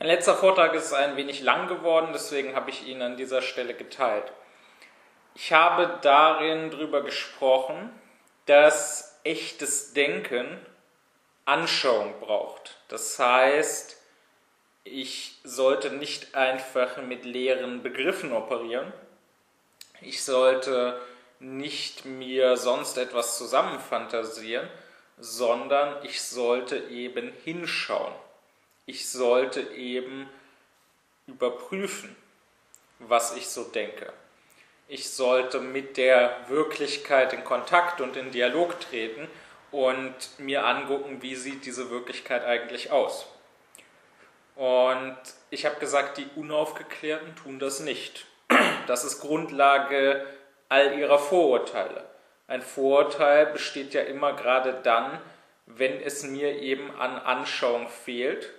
Mein letzter Vortrag ist ein wenig lang geworden, deswegen habe ich ihn an dieser Stelle geteilt. Ich habe darin darüber gesprochen, dass echtes Denken Anschauung braucht. Das heißt, ich sollte nicht einfach mit leeren Begriffen operieren. Ich sollte nicht mir sonst etwas zusammenfantasieren, sondern ich sollte eben hinschauen ich sollte eben überprüfen, was ich so denke. Ich sollte mit der Wirklichkeit in Kontakt und in Dialog treten und mir angucken, wie sieht diese Wirklichkeit eigentlich aus. Und ich habe gesagt, die Unaufgeklärten tun das nicht. Das ist Grundlage all ihrer Vorurteile. Ein Vorurteil besteht ja immer gerade dann, wenn es mir eben an Anschauung fehlt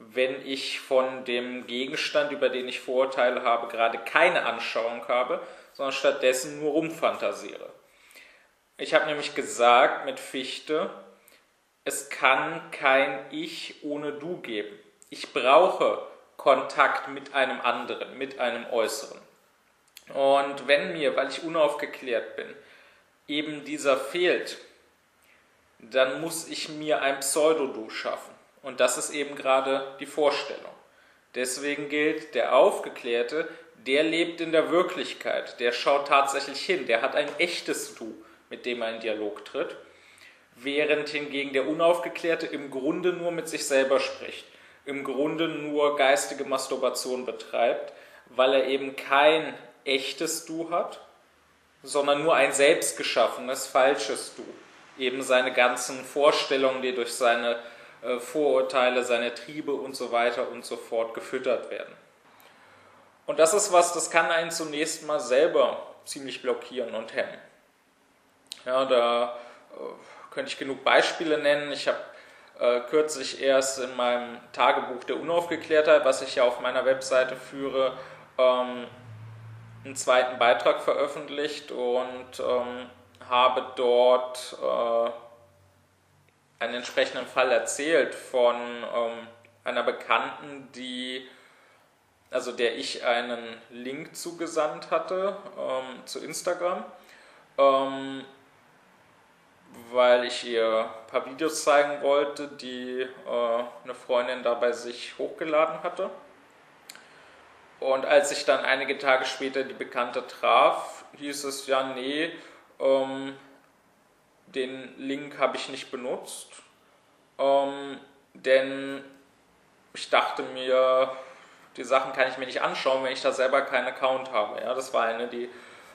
wenn ich von dem Gegenstand, über den ich Vorurteile habe, gerade keine Anschauung habe, sondern stattdessen nur rumfantasiere. Ich habe nämlich gesagt mit Fichte, es kann kein Ich ohne Du geben. Ich brauche Kontakt mit einem anderen, mit einem Äußeren. Und wenn mir, weil ich unaufgeklärt bin, eben dieser fehlt, dann muss ich mir ein Pseudo-Du schaffen. Und das ist eben gerade die Vorstellung. Deswegen gilt, der Aufgeklärte, der lebt in der Wirklichkeit, der schaut tatsächlich hin, der hat ein echtes Du, mit dem er in Dialog tritt, während hingegen der Unaufgeklärte im Grunde nur mit sich selber spricht, im Grunde nur geistige Masturbation betreibt, weil er eben kein echtes Du hat, sondern nur ein selbstgeschaffenes, falsches Du. Eben seine ganzen Vorstellungen, die durch seine Vorurteile, seine Triebe und so weiter und so fort gefüttert werden. Und das ist was, das kann einen zunächst mal selber ziemlich blockieren und hemmen. Ja, da äh, könnte ich genug Beispiele nennen. Ich habe äh, kürzlich erst in meinem Tagebuch der Unaufgeklärtheit, was ich ja auf meiner Webseite führe, ähm, einen zweiten Beitrag veröffentlicht und ähm, habe dort äh, einen entsprechenden Fall erzählt von ähm, einer Bekannten, die, also der ich einen Link zugesandt hatte ähm, zu Instagram, ähm, weil ich ihr ein paar Videos zeigen wollte, die äh, eine Freundin da bei sich hochgeladen hatte. Und als ich dann einige Tage später die Bekannte traf, hieß es ja, nee, ähm, den Link habe ich nicht benutzt, ähm, denn ich dachte mir, die Sachen kann ich mir nicht anschauen, wenn ich da selber keinen Account habe. Ja, das war eine, die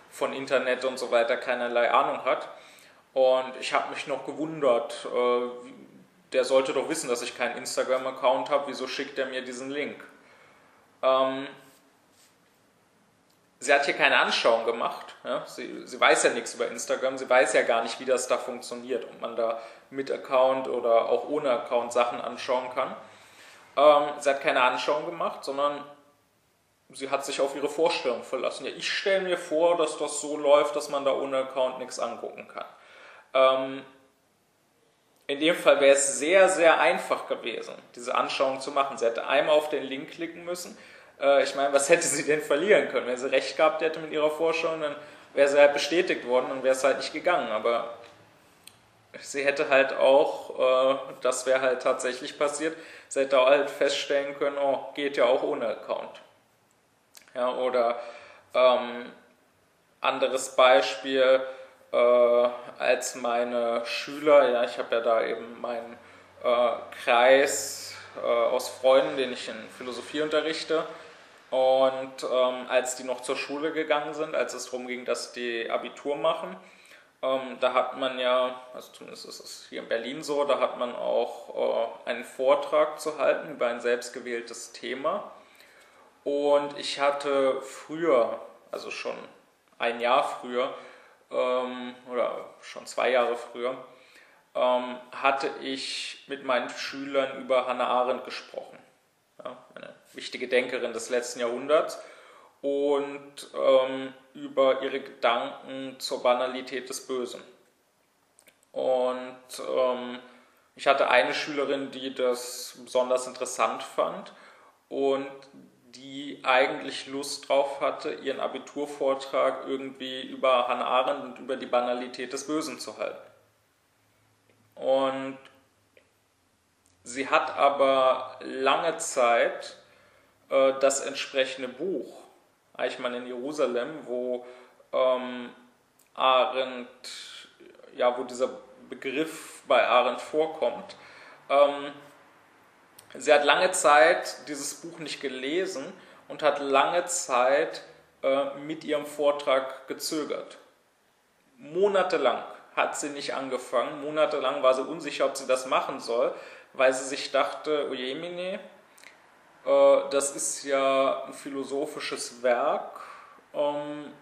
von Internet und so weiter keinerlei Ahnung hat. Und ich habe mich noch gewundert, äh, der sollte doch wissen, dass ich keinen Instagram-Account habe, wieso schickt er mir diesen Link? Ähm, sie hat hier keine Anschauung gemacht. Ja? Sie, sie, weiß ja nichts über Instagram, sie weiß ja gar nicht, wie das da funktioniert, ob man da mit Account oder auch ohne Account Sachen anschauen kann. Ähm, sie hat keine Anschauung gemacht, sondern sie hat sich auf ihre Vorstellung verlassen. Ja, ich stelle mir vor, dass das so läuft, dass man da ohne Account nichts angucken kann. Ähm, in dem Fall wäre es sehr, sehr einfach gewesen, diese Anschauung zu machen. Sie hätte einmal auf den Link klicken müssen, äh, ich meine, was hätte sie denn verlieren können? Wenn sie recht gehabt hätte mit ihrer Forschung, dann wäre sie halt bestätigt worden und wäre es halt nicht gegangen. Aber sie hätte halt auch, äh, das wäre halt tatsächlich passiert, sie hätte auch halt feststellen können, oh, geht ja auch ohne Account. Ja, oder ähm, anderes Beispiel, äh, als meine Schüler, ja, ich habe ja da eben meinen äh, Kreis äh, aus Freunden, den ich in Philosophie unterrichte, und ähm, als die noch zur Schule gegangen sind, als es darum ging, dass die Abitur machen, ähm, da hat man ja, also zumindest ist es hier in Berlin so, da hat man auch äh, einen Vortrag zu halten über ein selbstgewähltes Thema. Und ich hatte früher, also schon ein Jahr früher, ähm, oder schon zwei Jahre früher, ähm, hatte ich mit meinen Schülern über Hannah Arendt gesprochen. Ja, eine wichtige Denkerin des letzten Jahrhunderts, und ähm, über ihre Gedanken zur Banalität des Bösen. Und ähm, ich hatte eine Schülerin, die das besonders interessant fand und die eigentlich Lust drauf hatte, ihren Abiturvortrag irgendwie über Hannah Arendt und über die Banalität des Bösen zu halten. Und sie hat aber lange Zeit äh, das entsprechende Buch, Eichmann in Jerusalem, wo ähm, Arendt, ja, wo dieser Begriff bei Arendt vorkommt, ähm, Sie hat lange Zeit dieses Buch nicht gelesen und hat lange Zeit äh, mit ihrem Vortrag gezögert. Monatelang hat sie nicht angefangen, monatelang war sie unsicher, ob sie das machen soll, weil sie sich dachte, ojemine, äh, das ist ja ein philosophisches Werk, ähm,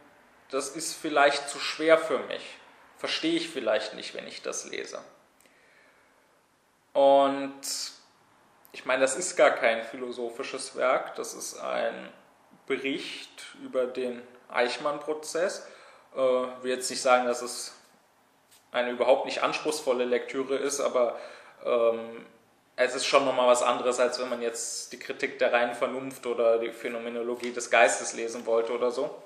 das ist vielleicht zu schwer für mich, verstehe ich vielleicht nicht, wenn ich das lese. Und ich meine, das ist gar kein philosophisches Werk, das ist ein Bericht über den Eichmann-Prozess. Ich äh, will jetzt nicht sagen, dass es eine überhaupt nicht anspruchsvolle Lektüre ist, aber ähm, es ist schon nochmal was anderes, als wenn man jetzt die Kritik der reinen Vernunft oder die Phänomenologie des Geistes lesen wollte oder so.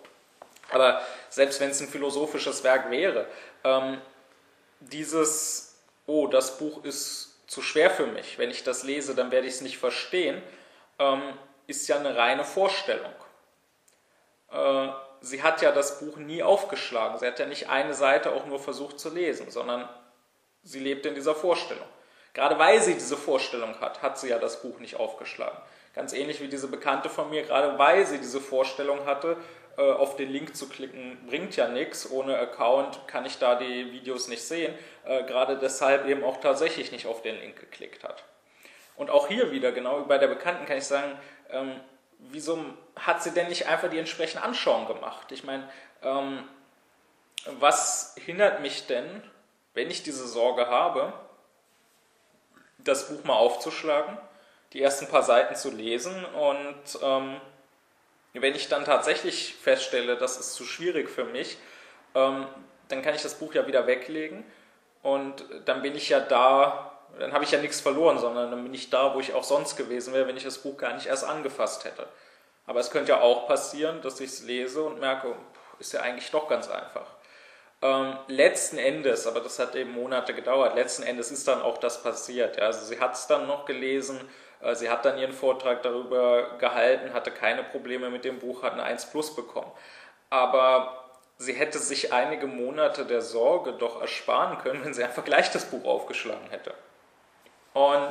Aber selbst wenn es ein philosophisches Werk wäre, ähm, dieses, oh, das Buch ist zu schwer für mich. Wenn ich das lese, dann werde ich es nicht verstehen, ähm, ist ja eine reine Vorstellung. Äh, sie hat ja das Buch nie aufgeschlagen. Sie hat ja nicht eine Seite auch nur versucht zu lesen, sondern sie lebt in dieser Vorstellung. Gerade weil sie diese Vorstellung hat, hat sie ja das Buch nicht aufgeschlagen. Ganz ähnlich wie diese Bekannte von mir, gerade weil sie diese Vorstellung hatte, äh, auf den Link zu klicken, bringt ja nichts. Ohne Account kann ich da die Videos nicht sehen. Äh, gerade deshalb eben auch tatsächlich nicht auf den Link geklickt hat. Und auch hier wieder, genau wie bei der Bekannten, kann ich sagen, ähm, wieso hat sie denn nicht einfach die entsprechende Anschauung gemacht? Ich meine, ähm, was hindert mich denn, wenn ich diese Sorge habe, das Buch mal aufzuschlagen, die ersten paar Seiten zu lesen und ähm, wenn ich dann tatsächlich feststelle, das ist zu schwierig für mich, ähm, dann kann ich das Buch ja wieder weglegen und dann bin ich ja da, dann habe ich ja nichts verloren, sondern dann bin ich da, wo ich auch sonst gewesen wäre, wenn ich das Buch gar nicht erst angefasst hätte. Aber es könnte ja auch passieren, dass ich es lese und merke, ist ja eigentlich doch ganz einfach. Ähm, letzten Endes, aber das hat eben Monate gedauert, letzten Endes ist dann auch das passiert. Ja. Also sie hat es dann noch gelesen, äh, sie hat dann ihren Vortrag darüber gehalten, hatte keine Probleme mit dem Buch, hat eine 1 Plus bekommen. Aber sie hätte sich einige Monate der Sorge doch ersparen können, wenn sie einfach gleich das Buch aufgeschlagen hätte. Und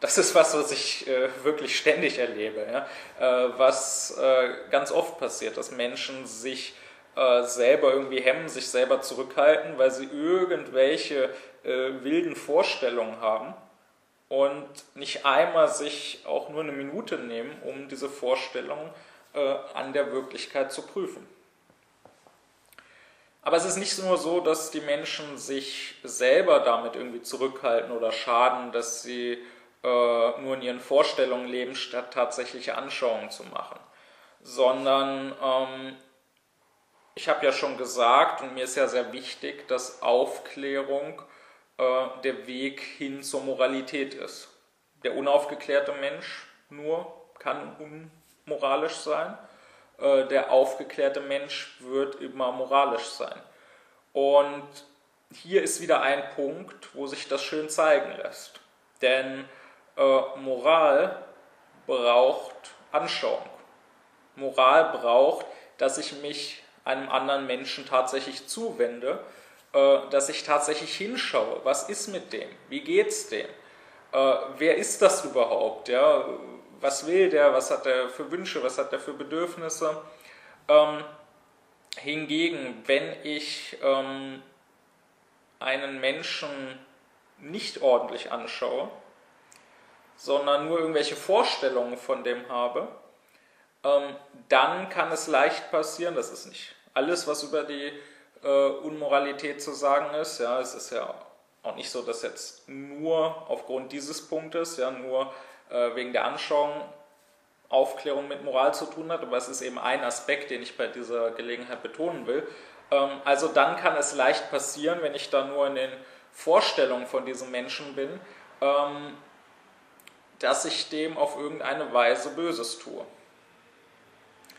das ist was, was ich äh, wirklich ständig erlebe, ja? äh, was äh, ganz oft passiert, dass Menschen sich äh, selber irgendwie hemmen, sich selber zurückhalten, weil sie irgendwelche äh, wilden Vorstellungen haben und nicht einmal sich auch nur eine Minute nehmen, um diese Vorstellung äh, an der Wirklichkeit zu prüfen. Aber es ist nicht nur so, dass die Menschen sich selber damit irgendwie zurückhalten oder schaden, dass sie äh, nur in ihren Vorstellungen leben, statt tatsächliche Anschauungen zu machen, sondern ähm, ich habe ja schon gesagt, und mir ist ja sehr wichtig, dass Aufklärung äh, der Weg hin zur Moralität ist. Der unaufgeklärte Mensch nur kann unmoralisch sein. Äh, der aufgeklärte Mensch wird immer moralisch sein. Und hier ist wieder ein Punkt, wo sich das schön zeigen lässt. Denn äh, Moral braucht Anschauung. Moral braucht, dass ich mich einem anderen Menschen tatsächlich zuwende äh, dass ich tatsächlich hinschaue, was ist mit dem, wie geht's dem, äh, wer ist das überhaupt, ja? was will der, was hat er für Wünsche, was hat er für Bedürfnisse. Ähm, hingegen, wenn ich ähm, einen Menschen nicht ordentlich anschaue, sondern nur irgendwelche Vorstellungen von dem habe, ähm, dann kann es leicht passieren, das ist nicht alles, was über die äh, Unmoralität zu sagen ist. Ja, es ist ja auch nicht so, dass jetzt nur aufgrund dieses Punktes, ja, nur äh, wegen der Anschauung Aufklärung mit Moral zu tun hat, aber es ist eben ein Aspekt, den ich bei dieser Gelegenheit betonen will. Ähm, also dann kann es leicht passieren, wenn ich da nur in den Vorstellungen von diesem Menschen bin, ähm, dass ich dem auf irgendeine Weise Böses tue.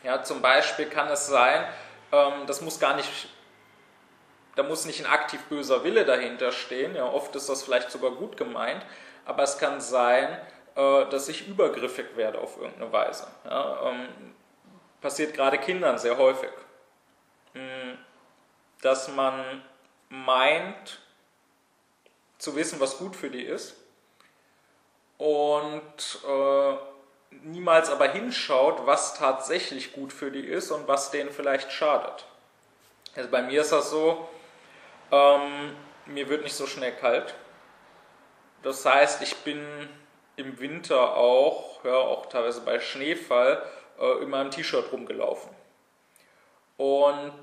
Ja, zum Beispiel kann es sein, ähm, das muss gar nicht, da muss nicht ein aktiv böser Wille dahinter stehen, ja, oft ist das vielleicht sogar gut gemeint, aber es kann sein, äh, dass ich übergriffig werde auf irgendeine Weise. Ja, ähm, passiert gerade Kindern sehr häufig, hm, dass man meint zu wissen, was gut für die ist und äh, niemals aber hinschaut, was tatsächlich gut für die ist und was denen vielleicht schadet. Also bei mir ist das so, ähm, mir wird nicht so schnell kalt. Das heißt, ich bin im Winter auch, ja, auch teilweise bei Schneefall, äh, in meinem T-Shirt rumgelaufen. Und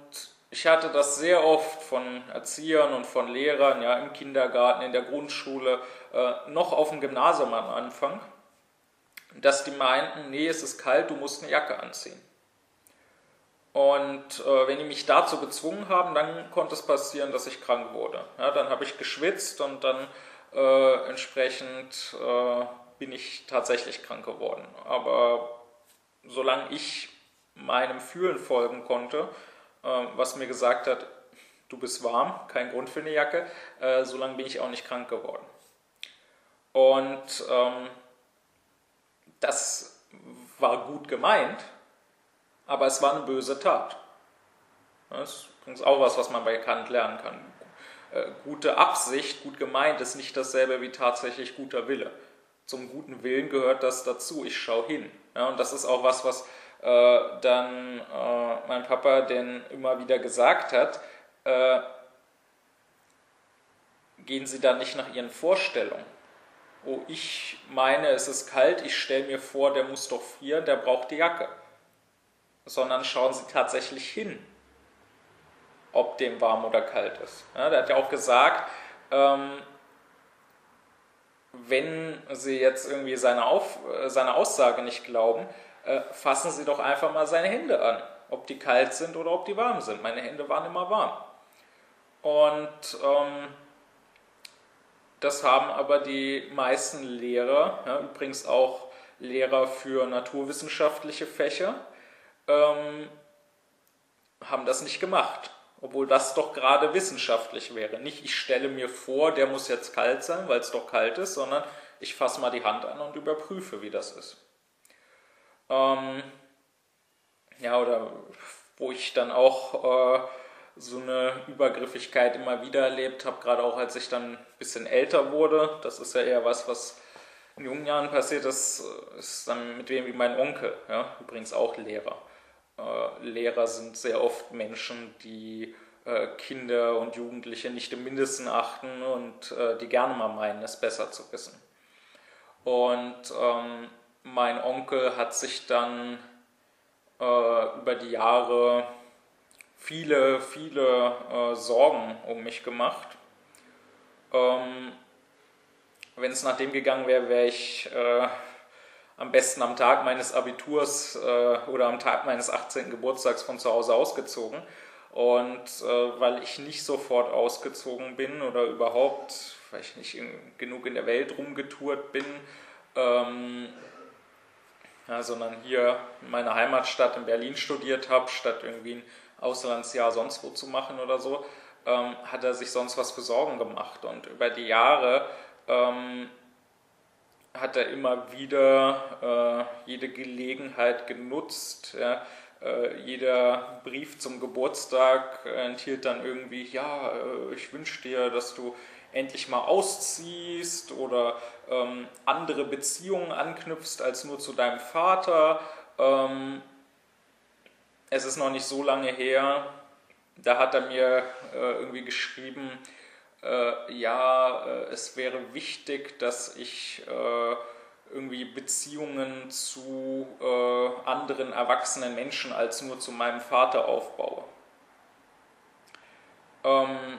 ich hatte das sehr oft von Erziehern und von Lehrern, ja, im Kindergarten, in der Grundschule, äh, noch auf dem Gymnasium am Anfang, dass die meinten, nee, es ist kalt, du musst eine Jacke anziehen. Und äh, wenn die mich dazu gezwungen haben, dann konnte es passieren, dass ich krank wurde. Ja, dann habe ich geschwitzt und dann äh, entsprechend äh, bin ich tatsächlich krank geworden. Aber solange ich meinem Fühlen folgen konnte, äh, was mir gesagt hat, du bist warm, kein Grund für eine Jacke, äh, solange bin ich auch nicht krank geworden. Und ähm, das war gut gemeint, aber es war eine böse Tat. Das ist übrigens auch was, was man bei Kant lernen kann. Äh, gute Absicht, gut gemeint, ist nicht dasselbe wie tatsächlich guter Wille. Zum guten Willen gehört das dazu, ich schaue hin. Ja, und das ist auch was, was äh, dann äh, mein Papa denn immer wieder gesagt hat, äh, gehen Sie da nicht nach Ihren Vorstellungen oh, ich meine, es ist kalt, ich stelle mir vor, der muss doch frieren, der braucht die Jacke. Sondern schauen Sie tatsächlich hin, ob dem warm oder kalt ist. Ja, der hat ja auch gesagt, ähm, wenn Sie jetzt irgendwie seine, Auf, äh, seine Aussage nicht glauben, äh, fassen Sie doch einfach mal seine Hände an, ob die kalt sind oder ob die warm sind. Meine Hände waren immer warm. Und ähm, das haben aber die meisten Lehrer, ja, übrigens auch Lehrer für naturwissenschaftliche Fächer, ähm, haben das nicht gemacht. Obwohl das doch gerade wissenschaftlich wäre. Nicht, ich stelle mir vor, der muss jetzt kalt sein, weil es doch kalt ist, sondern ich fasse mal die Hand an und überprüfe, wie das ist. Ähm, ja, oder wo ich dann auch äh, so eine Übergriffigkeit immer wieder erlebt habe, gerade auch als ich dann ein bisschen älter wurde. Das ist ja eher was, was in jungen Jahren passiert ist, ist dann mit wem wie mein Onkel, ja, übrigens auch Lehrer. Äh, Lehrer sind sehr oft Menschen, die äh, Kinder und Jugendliche nicht im Mindesten achten und äh, die gerne mal meinen, es besser zu wissen. Und ähm, mein Onkel hat sich dann über die Jahre viele, viele äh, Sorgen um mich gemacht. Ähm, Wenn es nach dem gegangen wäre, wäre ich äh, am besten am Tag meines Abiturs äh, oder am Tag meines 18. Geburtstags von zu Hause ausgezogen. Und äh, weil ich nicht sofort ausgezogen bin oder überhaupt, weil ich nicht in, genug in der Welt rumgetourt bin, ähm, ja, sondern hier in meiner Heimatstadt in Berlin studiert habe, statt irgendwie ein Auslandsjahr sonst wo zu machen oder so, ähm, hat er sich sonst was für Sorgen gemacht. Und über die Jahre ähm, hat er immer wieder äh, jede Gelegenheit genutzt. Ja, äh, jeder Brief zum Geburtstag enthielt dann irgendwie, ja, äh, ich wünsche dir, dass du endlich mal ausziehst oder ähm, andere Beziehungen anknüpfst als nur zu deinem Vater. Ähm, es ist noch nicht so lange her, da hat er mir äh, irgendwie geschrieben, äh, ja, äh, es wäre wichtig, dass ich äh, irgendwie Beziehungen zu äh, anderen erwachsenen Menschen als nur zu meinem Vater aufbaue. Ähm,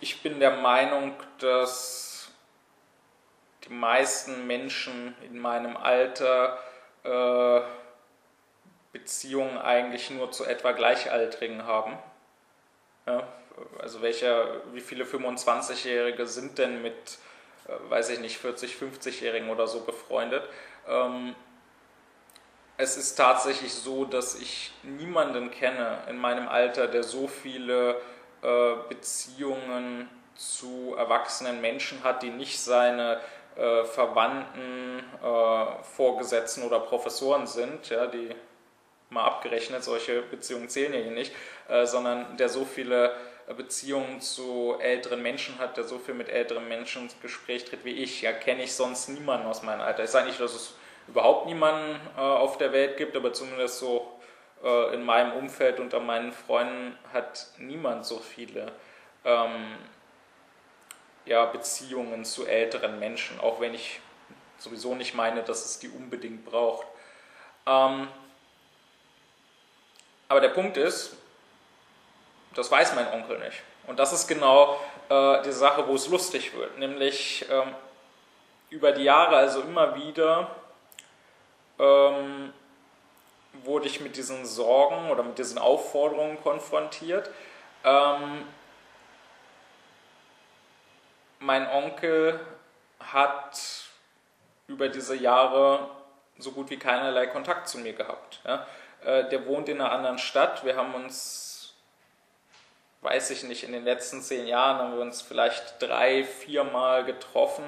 ich bin der Meinung, dass die meisten Menschen in meinem Alter äh, Beziehungen eigentlich nur zu etwa Gleichaltrigen haben. Ja, also welcher, wie viele 25-Jährige sind denn mit äh, weiß ich nicht, 40, 50-Jährigen oder so befreundet. Ähm, es ist tatsächlich so, dass ich niemanden kenne in meinem Alter, der so viele äh, Beziehungen zu erwachsenen Menschen hat, die nicht seine äh, Verwandten, äh, Vorgesetzten oder Professoren sind, ja, die mal abgerechnet, solche Beziehungen zählen ja hier nicht, äh, sondern der so viele Beziehungen zu älteren Menschen hat, der so viel mit älteren Menschen ins Gespräch tritt wie ich. Ja, kenne ich sonst niemanden aus meinem Alter. Ich sage nicht, dass es überhaupt niemanden äh, auf der Welt gibt, aber zumindest so äh, in meinem Umfeld unter meinen Freunden hat niemand so viele ähm, ja, Beziehungen zu älteren Menschen, auch wenn ich sowieso nicht meine, dass es die unbedingt braucht. Ähm, aber der Punkt ist, das weiß mein Onkel nicht. Und das ist genau äh, die Sache, wo es lustig wird. Nämlich ähm, über die Jahre, also immer wieder, ähm, wurde ich mit diesen Sorgen oder mit diesen Aufforderungen konfrontiert. Ähm, mein Onkel hat über diese Jahre so gut wie keinerlei Kontakt zu mir gehabt. Ja? Äh, der wohnt in einer anderen Stadt. Wir haben uns, weiß ich nicht, in den letzten zehn Jahren haben wir uns vielleicht drei, vier Mal getroffen,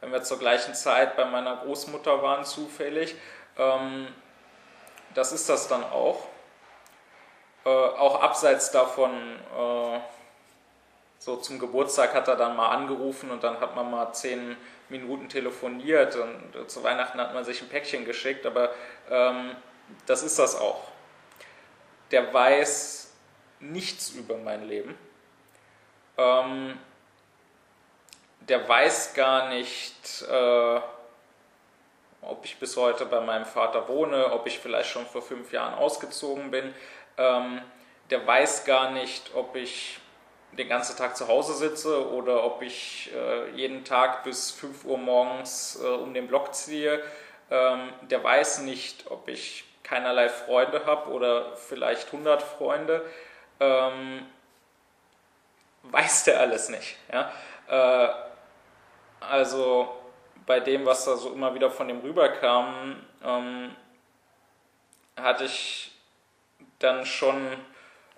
wenn wir zur gleichen Zeit bei meiner Großmutter waren, zufällig. Ähm, das ist das dann auch. Äh, auch abseits davon, äh, so zum Geburtstag hat er dann mal angerufen und dann hat man mal zehn Minuten telefoniert und zu Weihnachten hat man sich ein Päckchen geschickt, aber ähm, das ist das auch. Der weiß nichts über mein Leben. Ähm, der weiß gar nicht, äh, ob ich bis heute bei meinem Vater wohne, ob ich vielleicht schon vor fünf Jahren ausgezogen bin. Ähm, der weiß gar nicht, ob ich den ganzen Tag zu Hause sitze oder ob ich äh, jeden Tag bis 5 Uhr morgens äh, um den Block ziehe. Ähm, der weiß nicht, ob ich keinerlei Freunde habe oder vielleicht 100 Freunde. Ähm, weiß der alles nicht. Ja? Äh, also bei dem, was da so immer wieder von dem rüberkam, ähm, hatte ich dann schon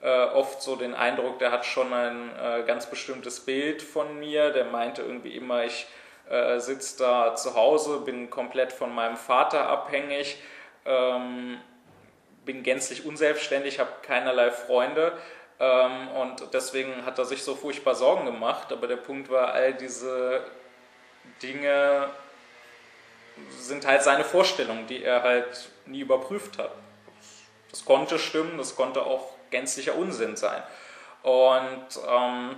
äh, oft so den Eindruck, der hat schon ein äh, ganz bestimmtes Bild von mir. Der meinte irgendwie immer, ich äh, sitze da zu Hause, bin komplett von meinem Vater abhängig, ähm, bin gänzlich unselbstständig, habe keinerlei Freunde. Ähm, und deswegen hat er sich so furchtbar Sorgen gemacht. Aber der Punkt war, all diese Dinge sind halt seine Vorstellungen, die er halt nie überprüft hat. Das konnte stimmen, das konnte auch gänzlicher Unsinn sein. Und ähm,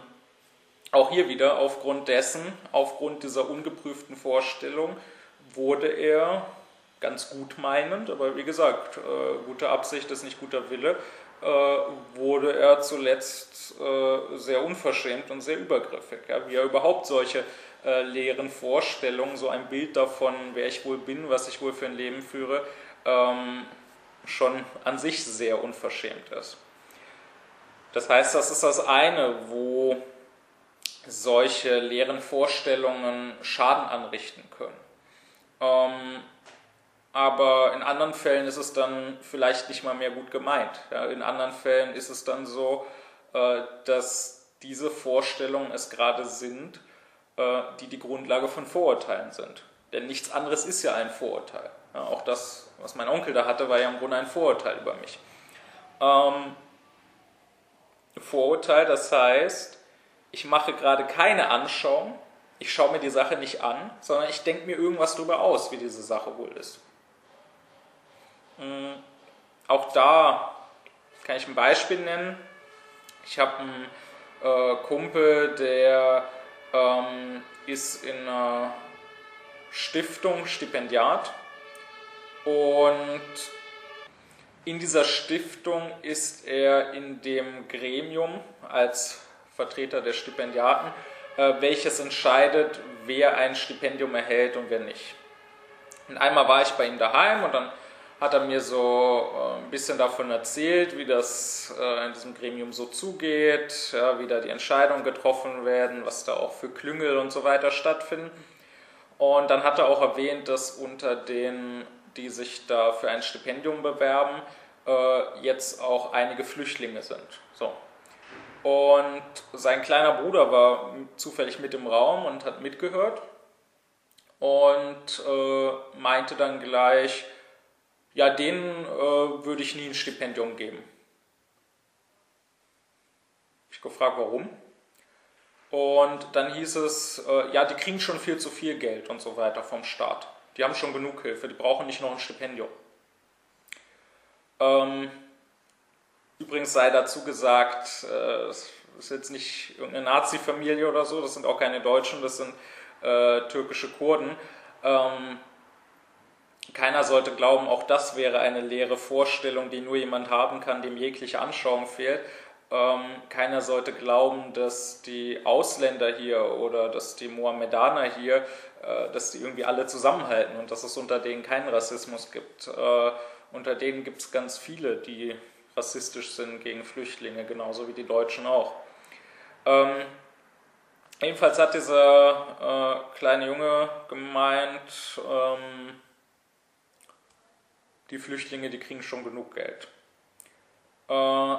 auch hier wieder aufgrund dessen, aufgrund dieser ungeprüften Vorstellung, wurde er ganz gut meinend, aber wie gesagt, äh, gute Absicht ist nicht guter Wille, äh, wurde er zuletzt äh, sehr unverschämt und sehr übergriffig. Ja, wie er überhaupt solche äh, leeren Vorstellungen, so ein Bild davon, wer ich wohl bin, was ich wohl für ein Leben führe, ähm, schon an sich sehr unverschämt ist. Das heißt, das ist das eine, wo solche leeren Vorstellungen Schaden anrichten können. Ähm, aber in anderen Fällen ist es dann vielleicht nicht mal mehr gut gemeint. Ja, in anderen Fällen ist es dann so, äh, dass diese Vorstellungen es gerade sind, äh, die die Grundlage von Vorurteilen sind. Denn nichts anderes ist ja ein Vorurteil. Ja, auch das, was mein Onkel da hatte, war ja im Grunde ein Vorurteil über mich. Ähm, Vorurteil, das heißt, ich mache gerade keine Anschauung, ich schaue mir die Sache nicht an, sondern ich denke mir irgendwas darüber aus, wie diese Sache wohl ist. Hm, auch da kann ich ein Beispiel nennen. Ich habe einen äh, Kumpel, der ähm, ist in einer Stiftung Stipendiat und in dieser Stiftung ist er in dem Gremium als Vertreter der Stipendiaten, äh, welches entscheidet, wer ein Stipendium erhält und wer nicht. Und einmal war ich bei ihm daheim und dann hat er mir so äh, ein bisschen davon erzählt, wie das äh, in diesem Gremium so zugeht, ja, wie da die Entscheidungen getroffen werden, was da auch für Klüngel und so weiter stattfinden. Und dann hat er auch erwähnt, dass unter den, die sich da für ein Stipendium bewerben, äh, jetzt auch einige Flüchtlinge sind. So. Und sein kleiner Bruder war zufällig mit im Raum und hat mitgehört und meinte dann gleich, ja, denen äh, würde ich nie ein Stipendium geben. Ich gefragt, warum? Und dann hieß es, äh, ja, die kriegen schon viel zu viel Geld und so weiter vom Staat. Die haben schon genug Hilfe, die brauchen nicht noch ein Stipendium. Ähm, übrigens sei dazu gesagt, äh, es ist jetzt nicht irgendeine Nazi-Familie oder so, das sind auch keine Deutschen, das sind äh, türkische Kurden. Ähm, keiner sollte glauben, auch das wäre eine leere Vorstellung, die nur jemand haben kann, dem jegliche Anschauung fehlt. Ähm, keiner sollte glauben, dass die Ausländer hier oder dass die Mohammedaner hier, äh, dass die irgendwie alle zusammenhalten und dass es unter denen keinen Rassismus gibt. Äh, unter denen gibt es ganz viele, die rassistisch sind gegen Flüchtlinge, genauso wie die Deutschen auch. Ähm, jedenfalls hat dieser äh, kleine Junge gemeint, ähm, die Flüchtlinge, die kriegen schon genug Geld. Äh,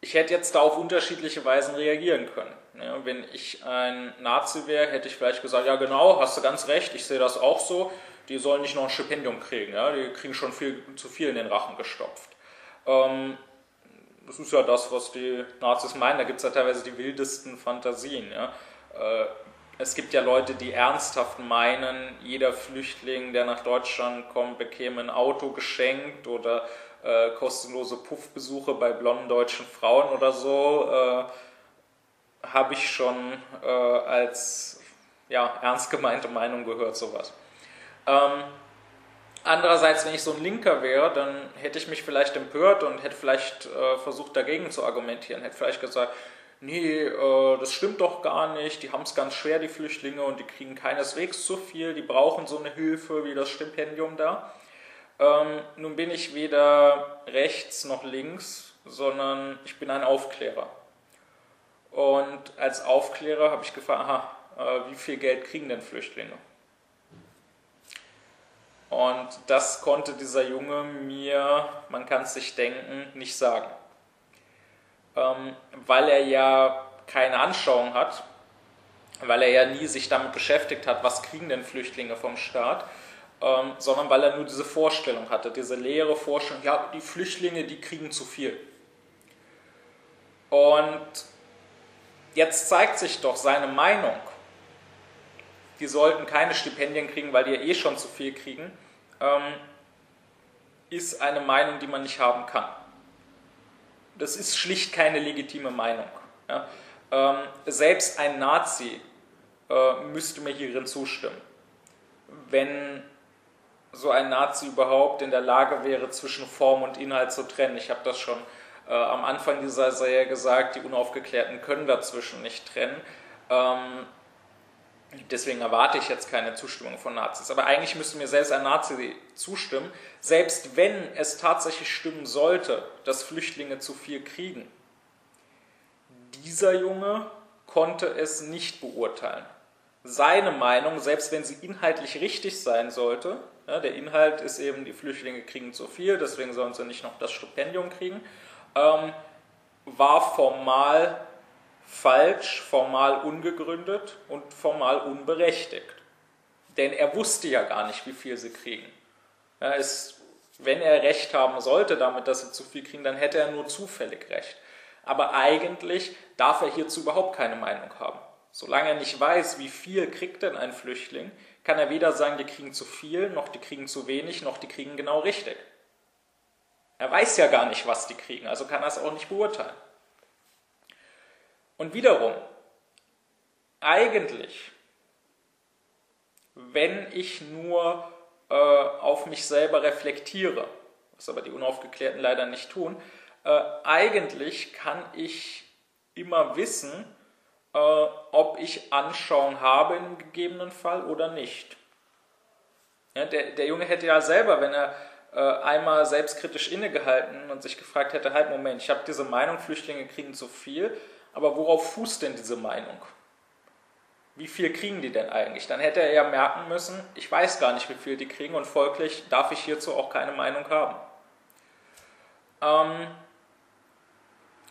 ich hätte jetzt da auf unterschiedliche Weisen reagieren können. Ja, wenn ich ein Nazi wäre, hätte ich vielleicht gesagt, ja genau, hast du ganz recht, ich sehe das auch so, die sollen nicht noch ein Stipendium kriegen, ja, die kriegen schon viel zu viel in den Rachen gestopft. Ähm, das ist ja das, was die Nazis meinen, da gibt es ja teilweise die wildesten Fantasien. Ja. Äh, es gibt ja Leute, die ernsthaft meinen, jeder Flüchtling, der nach Deutschland kommt, bekäme ein Auto geschenkt oder äh, kostenlose Puffbesuche bei blonden deutschen Frauen oder so, äh, habe ich schon äh, als ja, ernst gemeinte Meinung gehört, sowas. Ähm, andererseits, wenn ich so ein Linker wäre, dann hätte ich mich vielleicht empört und hätte vielleicht äh, versucht, dagegen zu argumentieren, hätte vielleicht gesagt, nee, äh, das stimmt doch gar nicht, die haben es ganz schwer, die Flüchtlinge, und die kriegen keineswegs zu viel, die brauchen so eine Hilfe wie das Stipendium da. Ähm, nun bin ich weder rechts noch links, sondern ich bin ein Aufklärer. Und als Aufklärer habe ich gefragt, aha, äh, wie viel Geld kriegen denn Flüchtlinge? Und das konnte dieser Junge mir, man kann es sich denken, nicht sagen. Ähm, weil er ja keine Anschauung hat, weil er ja nie sich damit beschäftigt hat, was kriegen denn Flüchtlinge vom Staat, ähm, sondern weil er nur diese Vorstellung hatte, diese leere Vorstellung, ja, die Flüchtlinge, die kriegen zu viel. Und jetzt zeigt sich doch seine Meinung, die sollten keine Stipendien kriegen, weil die ja eh schon zu viel kriegen, ähm, ist eine Meinung, die man nicht haben kann. Das ist schlicht keine legitime Meinung. Ja? Ähm, selbst ein Nazi äh, müsste mir hierin zustimmen. Wenn so ein Nazi überhaupt in der Lage wäre, zwischen Form und Inhalt zu trennen. Ich habe das schon äh, am Anfang dieser Serie gesagt, die Unaufgeklärten können dazwischen nicht trennen. Ähm, deswegen erwarte ich jetzt keine Zustimmung von Nazis. Aber eigentlich müsste mir selbst ein Nazi zustimmen, selbst wenn es tatsächlich stimmen sollte, dass Flüchtlinge zu viel kriegen. Dieser Junge konnte es nicht beurteilen. Seine Meinung, selbst wenn sie inhaltlich richtig sein sollte, ja, der Inhalt ist eben, die Flüchtlinge kriegen zu viel, deswegen sollen sie nicht noch das Stipendium kriegen, ähm, war formal falsch, formal ungegründet und formal unberechtigt. Denn er wusste ja gar nicht, wie viel sie kriegen. Ja, es, wenn er recht haben sollte damit, dass sie zu viel kriegen, dann hätte er nur zufällig recht. Aber eigentlich darf er hierzu überhaupt keine Meinung haben. Solange er nicht weiß, wie viel kriegt denn ein Flüchtling, kann er weder sagen, die kriegen zu viel, noch die kriegen zu wenig, noch die kriegen genau richtig. Er weiß ja gar nicht, was die kriegen, also kann er es auch nicht beurteilen. Und wiederum, eigentlich, wenn ich nur äh, auf mich selber reflektiere, was aber die Unaufgeklärten leider nicht tun, äh, eigentlich kann ich immer wissen, äh, ob ich Anschauung habe im gegebenen Fall oder nicht. Ja, der, der Junge hätte ja selber, wenn er äh, einmal selbstkritisch innegehalten und sich gefragt hätte, halt Moment, ich habe diese Meinung, Flüchtlinge kriegen zu viel, aber worauf fußt denn diese Meinung? wie viel kriegen die denn eigentlich? Dann hätte er ja merken müssen, ich weiß gar nicht, wie viel die kriegen und folglich darf ich hierzu auch keine Meinung haben. Ähm,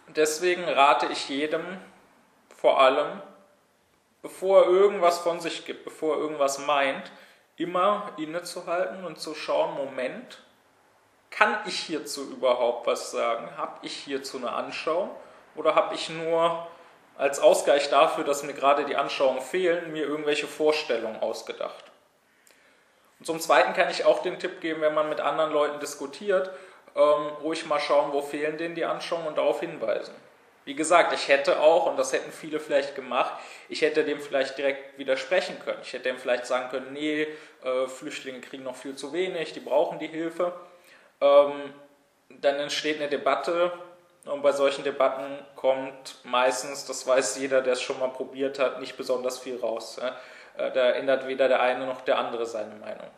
deswegen rate ich jedem vor allem, bevor er irgendwas von sich gibt, bevor er irgendwas meint, immer innezuhalten und zu schauen, Moment, kann ich hierzu überhaupt was sagen? Habe ich hierzu eine Anschauung? Oder habe ich nur als Ausgleich dafür, dass mir gerade die Anschauungen fehlen, mir irgendwelche Vorstellungen ausgedacht. Und zum Zweiten kann ich auch den Tipp geben, wenn man mit anderen Leuten diskutiert, ähm, ruhig mal schauen, wo fehlen denen die Anschauungen und darauf hinweisen. Wie gesagt, ich hätte auch, und das hätten viele vielleicht gemacht, ich hätte dem vielleicht direkt widersprechen können. Ich hätte dem vielleicht sagen können, nee, äh, Flüchtlinge kriegen noch viel zu wenig, die brauchen die Hilfe. Ähm, dann entsteht eine Debatte, und bei solchen Debatten kommt meistens, das weiß jeder, der es schon mal probiert hat, nicht besonders viel raus. Äh, da ändert weder der eine noch der andere seine Meinung.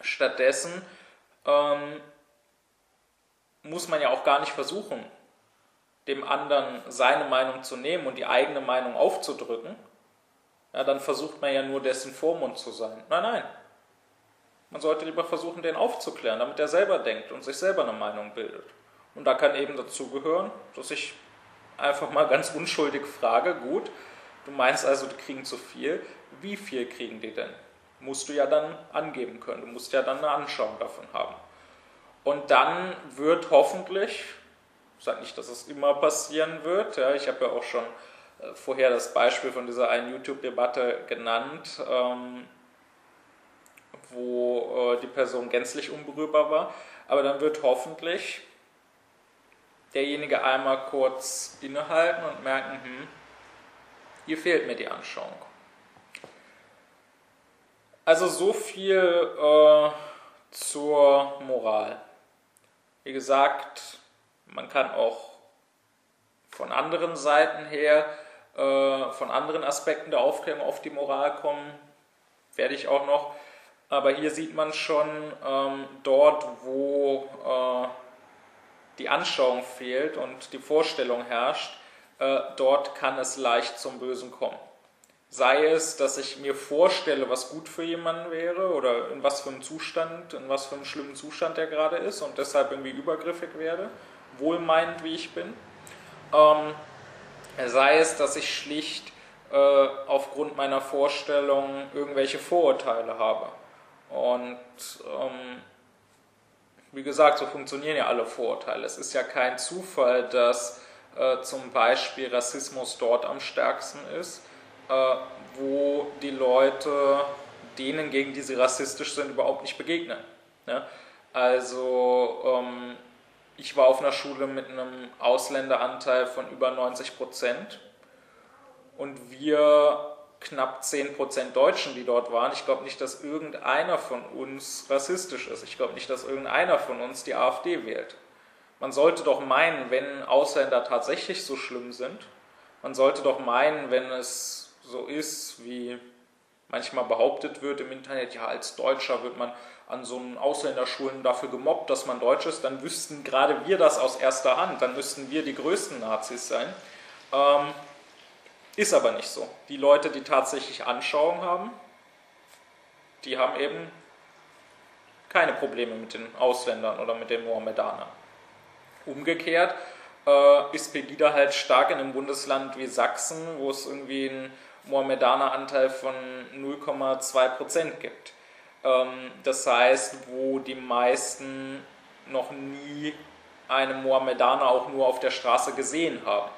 Stattdessen ähm, muss man ja auch gar nicht versuchen, dem anderen seine Meinung zu nehmen und die eigene Meinung aufzudrücken. Ja, dann versucht man ja nur dessen Vormund zu sein. Nein, nein. Man sollte lieber versuchen, den aufzuklären, damit er selber denkt und sich selber eine Meinung bildet. Und da kann eben dazugehören, dass ich einfach mal ganz unschuldig frage, gut, du meinst also, die kriegen zu viel, wie viel kriegen die denn? Musst du ja dann angeben können, du musst ja dann eine Anschauung davon haben. Und dann wird hoffentlich, ich sage nicht, dass es immer passieren wird, ja, ich habe ja auch schon äh, vorher das Beispiel von dieser einen YouTube-Debatte genannt, ähm, wo äh, die Person gänzlich unberührbar war, aber dann wird hoffentlich derjenige einmal kurz innehalten und merken, hm, hier fehlt mir die Anschauung. Also so viel äh, zur Moral. Wie gesagt, man kann auch von anderen Seiten her, äh, von anderen Aspekten der Aufklärung auf die Moral kommen, werde ich auch noch. Aber hier sieht man schon ähm, dort, wo äh, die Anschauung fehlt und die Vorstellung herrscht, äh, dort kann es leicht zum Bösen kommen. Sei es, dass ich mir vorstelle, was gut für jemanden wäre oder in was für einem Zustand, in was für einem schlimmen Zustand er gerade ist und deshalb irgendwie übergriffig werde, wohlmeinend wie ich bin. Ähm, sei es, dass ich schlicht äh, aufgrund meiner Vorstellung irgendwelche Vorurteile habe und ähm, wie gesagt, so funktionieren ja alle Vorurteile. Es ist ja kein Zufall, dass äh, zum Beispiel Rassismus dort am stärksten ist, äh, wo die Leute denen, gegen die sie rassistisch sind, überhaupt nicht begegnen. Ja? Also ähm, ich war auf einer Schule mit einem Ausländeranteil von über 90 Prozent und wir knapp 10% Deutschen, die dort waren. Ich glaube nicht, dass irgendeiner von uns rassistisch ist. Ich glaube nicht, dass irgendeiner von uns die AfD wählt. Man sollte doch meinen, wenn Ausländer tatsächlich so schlimm sind, man sollte doch meinen, wenn es so ist, wie manchmal behauptet wird im Internet, ja, als Deutscher wird man an so einen Ausländerschulen dafür gemobbt, dass man Deutsch ist, dann wüssten gerade wir das aus erster Hand, dann müssten wir die größten Nazis sein. Ähm, ist aber nicht so. Die Leute, die tatsächlich Anschauung haben, die haben eben keine Probleme mit den Ausländern oder mit den Mohammedanern. Umgekehrt äh, ist Pegida halt stark in einem Bundesland wie Sachsen, wo es irgendwie einen Mohammedaneranteil von 0,2% gibt. Ähm, das heißt, wo die meisten noch nie einen Mohammedaner auch nur auf der Straße gesehen haben.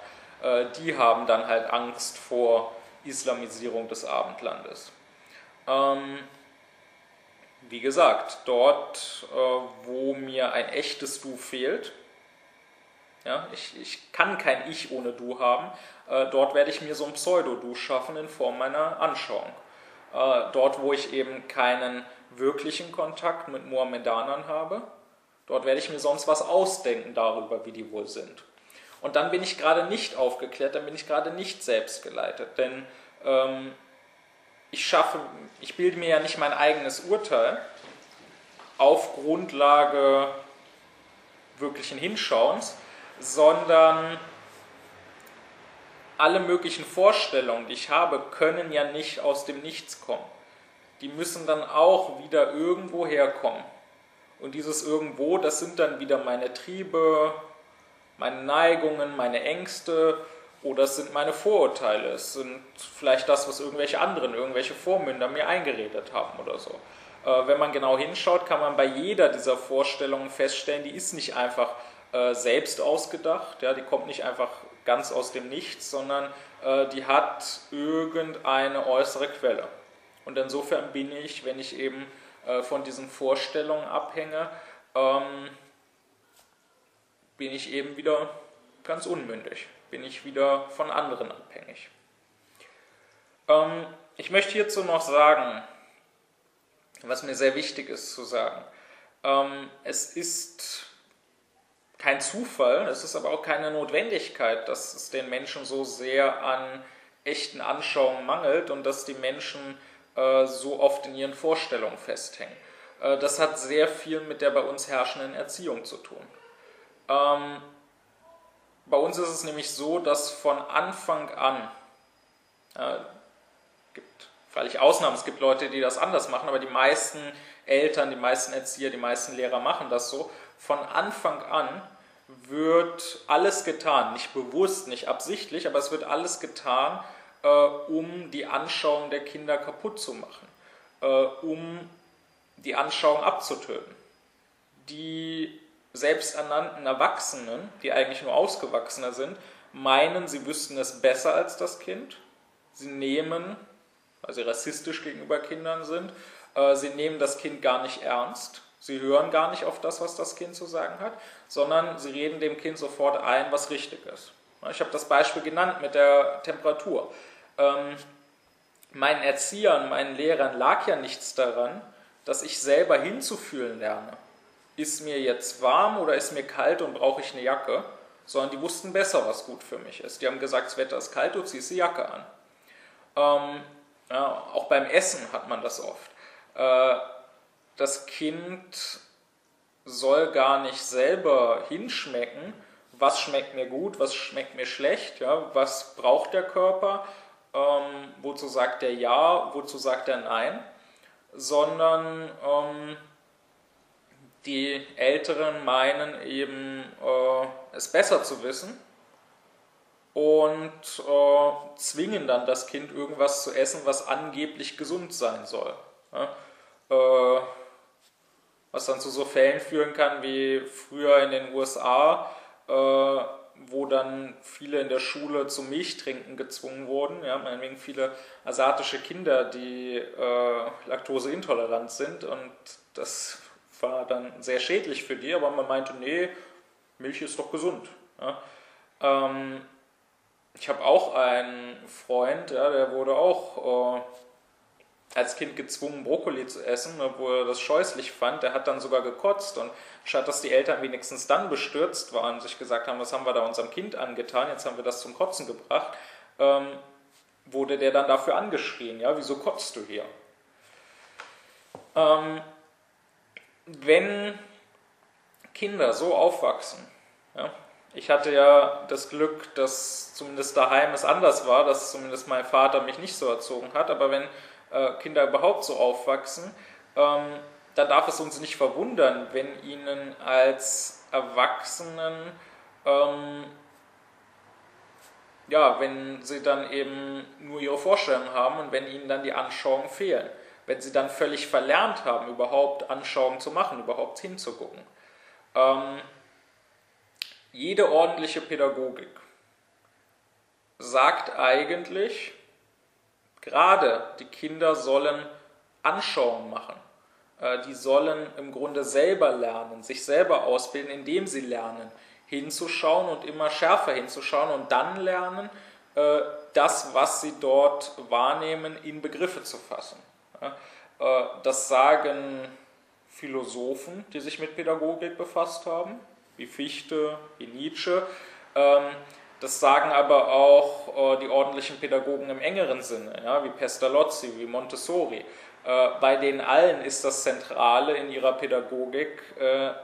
Äh, die haben dann halt Angst vor Islamisierung des Abendlandes. Ähm, wie gesagt, dort, äh, wo mir ein echtes Du fehlt, ja, ich, ich kann kein Ich ohne Du haben, äh, dort werde ich mir so ein Pseudo-Du schaffen in Form meiner Anschauung. dort, wo ich eben keinen wirklichen Kontakt mit Mohammedanern habe, dort werde ich mir sonst was ausdenken darüber, wie die wohl sind. Und dann bin ich gerade nicht aufgeklärt, dann bin ich gerade nicht selbstgeleitet. Denn ähm, ich schaffe, ich bilde mir ja nicht mein eigenes Urteil auf Grundlage wirklichen Hinschauens, sondern alle möglichen Vorstellungen, die ich habe, können ja nicht aus dem Nichts kommen. Die müssen dann auch wieder irgendwo herkommen. Und dieses irgendwo, das sind dann wieder meine Triebe, meine Neigungen, meine Ängste oder es sind meine Vorurteile. Es sind vielleicht das, was irgendwelche anderen, irgendwelche Vormünder mir eingeredet haben oder so. Äh, wenn man genau hinschaut, kann man bei jeder dieser Vorstellungen feststellen, die ist nicht einfach äh, selbst ausgedacht, ja, die kommt nicht einfach ganz aus dem Nichts, sondern äh, die hat irgendeine äußere Quelle. Und insofern bin ich, wenn ich eben äh, von diesen Vorstellungen abhänge, ähm, bin ich eben wieder ganz unmündig, bin ich wieder von anderen abhängig. Ähm, ich möchte hierzu noch sagen, was mir sehr wichtig ist zu sagen. Ähm, es ist kein Zufall, es ist aber auch keine Notwendigkeit, dass es den Menschen so sehr an echten Anschauungen mangelt und dass die Menschen äh, so oft in ihren Vorstellungen festhängen. Äh, das hat sehr viel mit der bei uns herrschenden Erziehung zu tun. Ähm, bei uns ist es nämlich so, dass von Anfang an, äh, gibt freilich Ausnahmen, es gibt Leute, die das anders machen, aber die meisten Eltern, die meisten Erzieher, die meisten Lehrer machen das so, von Anfang an wird alles getan, nicht bewusst, nicht absichtlich, aber es wird alles getan, äh, um die Anschauung der Kinder kaputt zu machen, äh, um die Anschauung abzutöten. Die selbsternannten Erwachsenen, die eigentlich nur Ausgewachsener sind, meinen, sie wüssten es besser als das Kind. Sie nehmen, weil sie rassistisch gegenüber Kindern sind, äh, sie nehmen das Kind gar nicht ernst Sie hören gar nicht auf das, was das Kind zu sagen hat, sondern sie reden dem Kind sofort ein, was richtig ist. Ich habe das Beispiel genannt mit der Temperatur. Ähm, meinen Erziehern, meinen Lehrern lag ja nichts daran, dass ich selber hinzufühlen lerne. Ist mir jetzt warm oder ist mir kalt und brauche ich eine Jacke? Sondern die wussten besser, was gut für mich ist. Die haben gesagt, das Wetter ist kalt, du ziehst die Jacke an. Ähm, ja, auch beim Essen hat man das oft. Äh, das Kind soll gar nicht selber hinschmecken, was schmeckt mir gut, was schmeckt mir schlecht, ja, was braucht der Körper, ähm, wozu sagt er ja, wozu sagt er nein, sondern ähm, die Älteren meinen eben äh, es besser zu wissen und äh, zwingen dann das Kind irgendwas zu essen, was angeblich gesund sein soll. Ja. Äh, was dann zu so Fällen führen kann wie früher in den USA, äh, wo dann viele in der Schule zum Milchtrinken gezwungen wurden. Ja, meinetwegen viele asiatische Kinder, die äh, laktoseintolerant sind und das war dann sehr schädlich für die, aber man meinte, nee, Milch ist doch gesund. Ja. Ähm, ich habe auch einen Freund, ja, der wurde auch äh, als Kind gezwungen, Brokkoli zu essen, obwohl er das scheußlich fand. Der hat dann sogar gekotzt und statt dass die Eltern wenigstens dann bestürzt waren und sich gesagt haben, was haben wir da unserem Kind angetan, jetzt haben wir das zum Kotzen gebracht, ähm, wurde der dann dafür angeschrien, ja, wieso kotzt du hier? Ähm, wenn Kinder so aufwachsen, ja, ich hatte ja das Glück, dass zumindest daheim es anders war, dass zumindest mein Vater mich nicht so erzogen hat, aber wenn äh, Kinder überhaupt so aufwachsen, ähm, da darf es uns nicht verwundern, wenn ihnen als Erwachsenen, ähm, ja, wenn sie dann eben nur ihre Vorstellungen haben und wenn ihnen dann die Anschauungen fehlen. Wenn sie dann völlig verlernt haben, überhaupt Anschauungen zu machen, überhaupt hinzugucken. Ähm, jede ordentliche Pädagogik sagt eigentlich, Gerade die Kinder sollen Anschauungen machen. Äh, die sollen im Grunde selber lernen, sich selber ausbilden, indem sie lernen, hinzuschauen und immer schärfer hinzuschauen und dann lernen, äh, das, was sie dort wahrnehmen, in Begriffe zu fassen. Äh, das sagen Philosophen, die sich mit Pädagogik befasst haben, wie Fichte, wie Nietzsche. Ähm, das sagen aber auch äh, die ordentlichen Pädagogen im engeren Sinne, wie Pestalozzi, wie Montessori. Äh, bei denen allen ist das Zentrale in ihrer Pädagogik,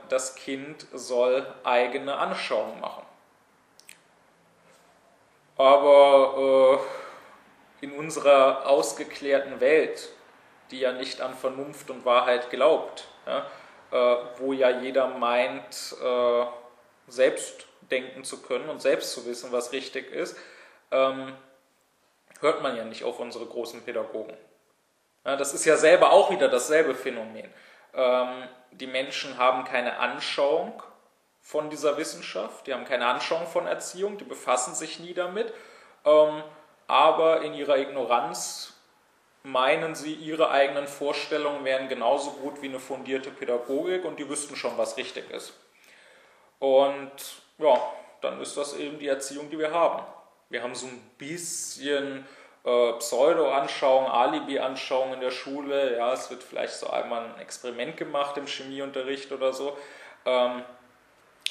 das Kind soll eigene Anschauungen machen. Aber in unserer ausgeklärten Welt, die ja nicht an Vernunft und Wahrheit glaubt, ja, äh, wo ja jeder meint, äh, selbst denken zu können und selbst zu wissen, was richtig ist, ähm, hört man ja nicht auf unsere großen Pädagogen. Ja, das ist ja selber auch wieder dasselbe Phänomen. Ähm, die Menschen haben keine Anschauung von dieser Wissenschaft, die haben keine Anschauung von Erziehung, die befassen sich nie damit, ähm, aber in ihrer Ignoranz meinen sie, ihre eigenen Vorstellungen wären genauso gut wie eine fundierte Pädagogik und die wüssten schon, was richtig ist. Und ja, dann ist das eben die Erziehung, die wir haben. Wir haben so ein bisschen äh, Pseudo-Anschauung, Alibi-Anschauung in der Schule. Ja, es wird vielleicht so einmal ein Experiment gemacht im Chemieunterricht oder so. Ähm,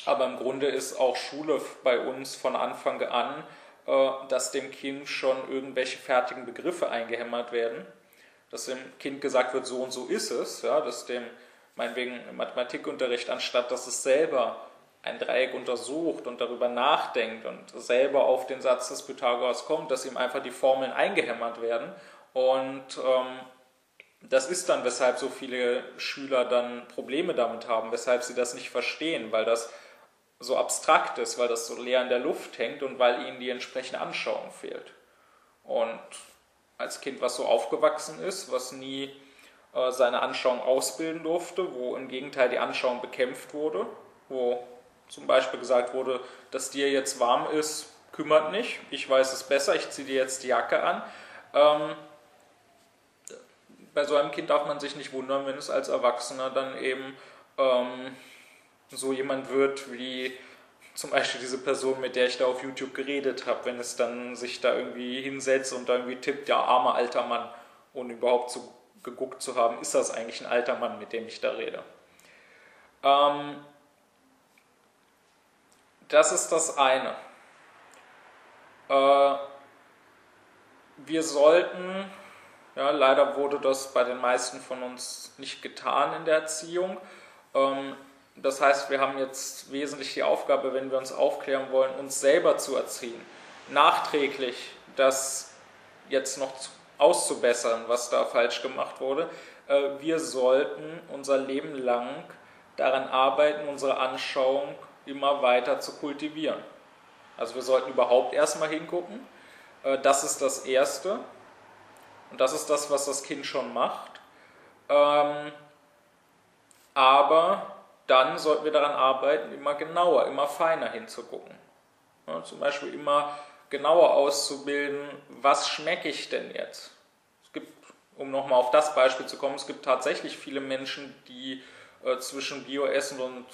aber im Grunde ist auch Schule bei uns von Anfang an, dass dem Kind schon irgendwelche fertigen Begriffe eingehämmert werden. Dass dem Kind gesagt wird, so und so ist es. Ja, dass dem, meinetwegen im Mathematikunterricht, anstatt dass es selber ein Dreieck untersucht und darüber nachdenkt und selber auf den Satz des Pythagoras kommt, dass ihm einfach die Formeln eingehämmert werden. Und ähm, das ist dann, weshalb so viele Schüler dann Probleme damit haben, weshalb sie das nicht verstehen, weil das so abstrakt ist, weil das so leer in der Luft hängt und weil ihnen die entsprechende Anschauung fehlt. Und als Kind, was so aufgewachsen ist, was nie äh, seine Anschauung ausbilden durfte, wo im Gegenteil die Anschauung bekämpft wurde, wo zum Beispiel gesagt wurde, dass dir jetzt warm ist, kümmert nicht, ich weiß es besser, ich ziehe dir jetzt die Jacke an. Ähm, bei so einem Kind darf man sich nicht wundern, wenn es als Erwachsener dann eben ähm, so jemand wird wie zum Beispiel diese Person, mit der ich da auf YouTube geredet habe, wenn es dann sich da irgendwie hinsetzt und da irgendwie tippt, ja, armer alter Mann, ohne überhaupt so geguckt zu haben, ist das eigentlich ein alter Mann, mit dem ich da rede. Ähm, das ist das eine. Äh, wir sollten, ja, leider wurde das bei den meisten von uns nicht getan in der Erziehung. Ähm, das heißt, wir haben jetzt wesentlich die Aufgabe, wenn wir uns aufklären wollen, uns selber zu erziehen. Nachträglich das jetzt noch auszubessern, was da falsch gemacht wurde. Äh, wir sollten unser Leben lang daran arbeiten, unsere Anschauung immer weiter zu kultivieren. Also wir sollten überhaupt erstmal hingucken. Äh, das ist das Erste. Und das ist das, was das Kind schon macht. Ähm, aber dann sollten wir daran arbeiten, immer genauer, immer feiner hinzugucken. zum Beispiel immer genauer auszubilden, was schmecke ich denn jetzt? Es gibt, um nochmal auf das Beispiel zu kommen, es gibt tatsächlich viele Menschen, die äh, zwischen Bioessen und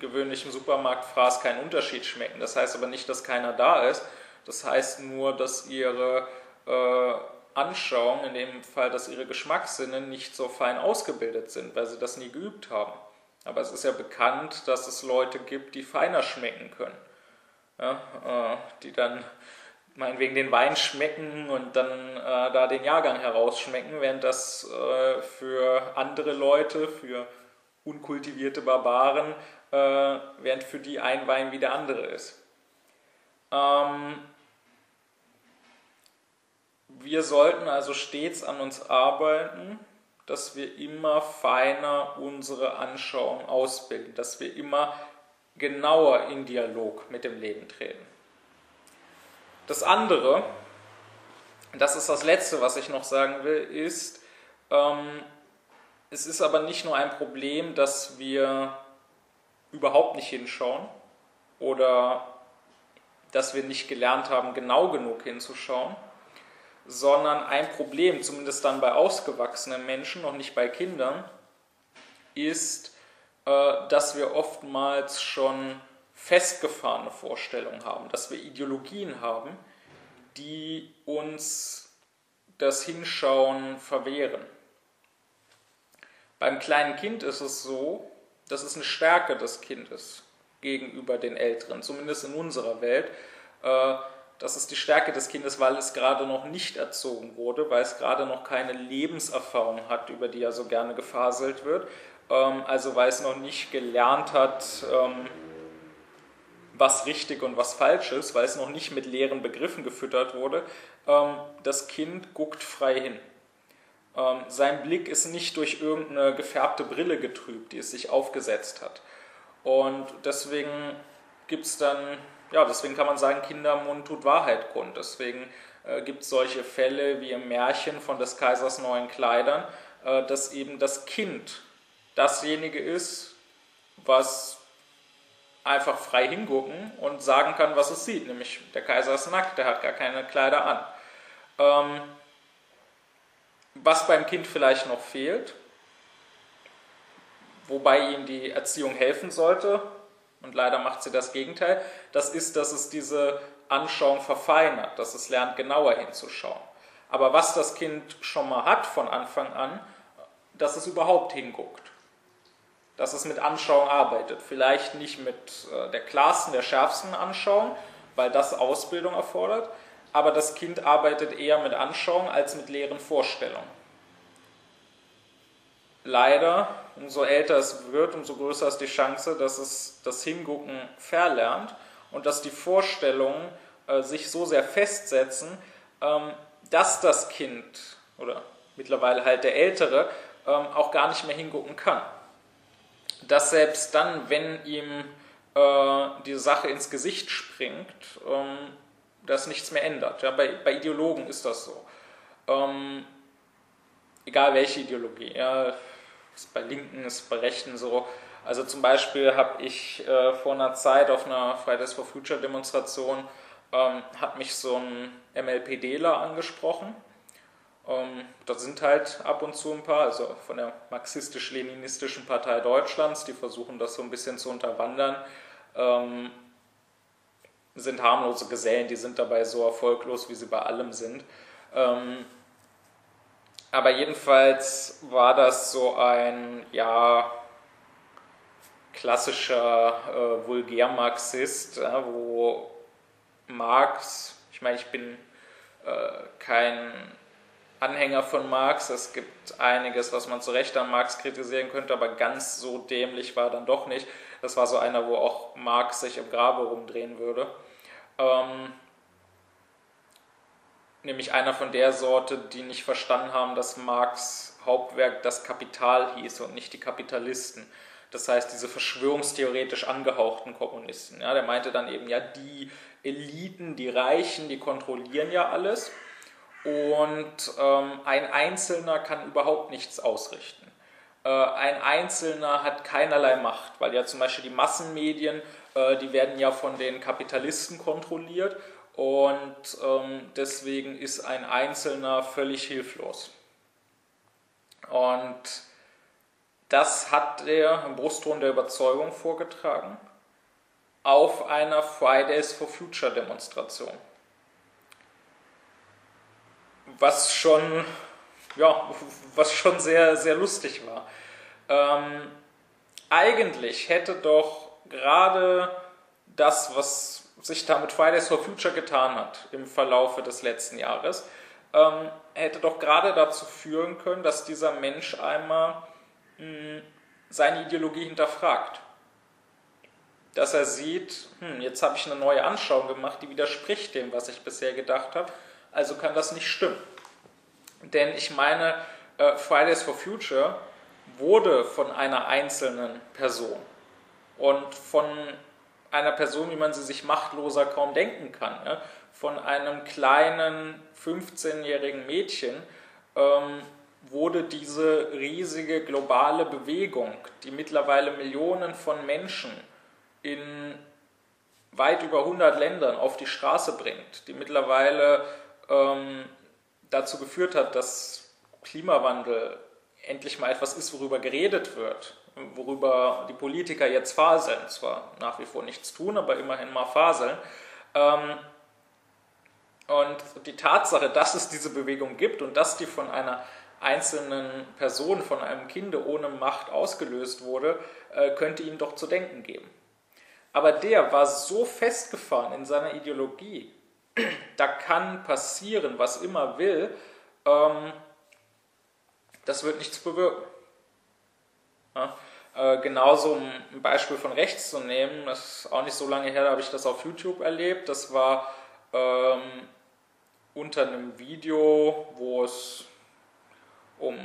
gewöhnlichem Supermarktfraß keinen Unterschied schmecken. Das heißt aber nicht, dass keiner da ist. Das heißt nur, dass ihre äh, Anschauung, in dem Fall, dass ihre Geschmackssinne nicht so fein ausgebildet sind, weil sie das nie geübt haben. Aber es ist ja bekannt, dass es Leute gibt, die feiner schmecken können. Ja, äh, die dann meinetwegen den Wein schmecken und dann äh, da den Jahrgang herausschmecken, während das äh, für andere Leute, für unkultivierte Barbaren, äh, während für die ein Wein wie der andere ist. Ähm, wir sollten also stets an uns arbeiten, dass wir immer feiner unsere Anschauung ausbilden, dass wir immer genauer in Dialog mit dem Leben treten. Das andere, das ist das Letzte, was ich noch sagen will, ist, ähm, es ist aber nicht nur ein Problem, dass wir überhaupt nicht hinschauen oder dass wir nicht gelernt haben, genau genug hinzuschauen, sondern ein Problem, zumindest dann bei ausgewachsenen Menschen, noch nicht bei Kindern, ist, äh, dass wir oftmals schon festgefahrene Vorstellungen haben, dass wir Ideologien haben, die uns das Hinschauen verwehren. Beim kleinen Kind ist es so, das ist eine Stärke des Kindes gegenüber den Älteren, zumindest in unserer Welt. Das ist die Stärke des Kindes, weil es gerade noch nicht erzogen wurde, weil es gerade noch keine Lebenserfahrung hat, über die ja so gerne gefaselt wird. Ähm, also weil es noch nicht gelernt hat, ähm, was richtig und was falsch ist, weil es noch nicht mit leeren Begriffen gefüttert wurde. Ähm, das Kind guckt frei hin. Sein Blick ist nicht durch irgendeine gefärbte Brille getrübt, die es sich aufgesetzt hat. Und deswegen gibt es dann, ja, deswegen kann man sagen, Kindermund tut Wahrheit kund. Deswegen äh, gibt es solche Fälle wie im Märchen von des Kaisers neuen Kleidern, äh, dass eben das Kind dasjenige ist, was einfach frei hingucken und sagen kann, was es sieht. Nämlich der Kaiser ist nackt, der hat gar keine Kleider an. Ähm, was beim Kind vielleicht noch fehlt, wobei ihm die Erziehung helfen sollte, und leider macht sie das Gegenteil, das ist, dass es diese Anschauung verfeinert, dass es lernt, genauer hinzuschauen. Aber was das Kind schon mal hat von Anfang an, dass es überhaupt hinguckt. Dass es mit Anschauung arbeitet. Vielleicht nicht mit äh, der klarsten, der schärfsten Anschauung, weil das Ausbildung erfordert, aber das Kind arbeitet eher mit Anschauung als mit leeren Vorstellungen. Leider, umso älter es wird, umso größer ist die Chance, dass es das Hingucken verlernt und dass die Vorstellungen äh, sich so sehr festsetzen, ähm, dass das Kind oder mittlerweile halt der Ältere ähm, auch gar nicht mehr hingucken kann. Dass selbst dann, wenn ihm äh, die Sache ins Gesicht springt, ähm, das nichts mehr ändert. Ja, bei, bei Ideologen ist das so. Ähm, egal welche Ideologie. Ja, ist bei Linken, ist bei Rechten so. Also zum Beispiel habe ich äh, vor einer Zeit auf einer Fridays for Future Demonstration ähm, hat mich so ein MLPDler angesprochen. Ähm, da sind halt ab und zu ein paar, also von der marxistisch-leninistischen Partei Deutschlands, die versuchen das so ein bisschen zu unterwandern. Ähm, sind harmlose Gesellen, die sind dabei so erfolglos, wie sie bei allem sind. Ähm, aber jedenfalls war das so ein, ja, klassischer äh, Vulgärmarxist, ja, wo Marx, ich meine, ich bin äh, kein Anhänger von Marx, es gibt einiges, was man zu Recht an Marx kritisieren könnte, aber ganz so dämlich war dann doch nicht. Das war so einer, wo auch Marx sich im Grabe rumdrehen würde. Ähm, nämlich einer von der Sorte, die nicht verstanden haben, dass Marx Hauptwerk das Kapital hieß und nicht die Kapitalisten. Das heißt, diese verschwörungstheoretisch angehauchten Kommunisten. Ja, der meinte dann eben, ja, die Eliten, die Reichen, die kontrollieren ja alles und ähm, ein Einzelner kann überhaupt nichts ausrichten. Äh, ein Einzelner hat keinerlei Macht, weil ja zum Beispiel die Massenmedien, äh, die werden ja von den Kapitalisten kontrolliert und ähm, deswegen ist ein Einzelner völlig hilflos. Und das hat er im Brustton der Überzeugung vorgetragen auf einer Fridays for Future Demonstration. Was schon ja, was schon sehr, sehr lustig war. Ähm, eigentlich hätte doch gerade das, was sich da mit Fridays for Future getan hat im Verlaufe des letzten Jahres, ähm, hätte doch gerade dazu führen können, dass dieser Mensch einmal mh, hm, seine Ideologie hinterfragt. Dass er sieht, hm, jetzt habe ich eine neue Anschauung gemacht, die widerspricht dem, was ich bisher gedacht habe, also kann das nicht stimmen. Denn ich meine, äh, Fridays for Future wurde von einer einzelnen Person und von einer Person, wie man sie sich machtloser kaum denken kann, ja? von einem kleinen 15-jährigen Mädchen, ähm, wurde diese riesige globale Bewegung, die mittlerweile Millionen von Menschen in weit über 100 Ländern auf die Straße bringt, die mittlerweile ähm, dazu geführt hat, dass Klimawandel endlich mal etwas ist, worüber geredet wird, worüber die Politiker jetzt faseln, zwar nach wie vor nichts tun, aber immerhin mal faseln. Ähm, und die Tatsache, dass es diese Bewegung gibt und dass die von einer einzelnen Person, von einem Kinde ohne Macht ausgelöst wurde, äh, könnte ihm doch zu denken geben. Aber der war so festgefahren in seiner Ideologie, da kann passieren, was immer will, ähm, das wird nichts bewirken. Äh, genauso, um ein Beispiel von rechts zu nehmen, das ist auch nicht so lange her, da habe ich das auf YouTube erlebt. Das war ähm, unter einem Video, wo es um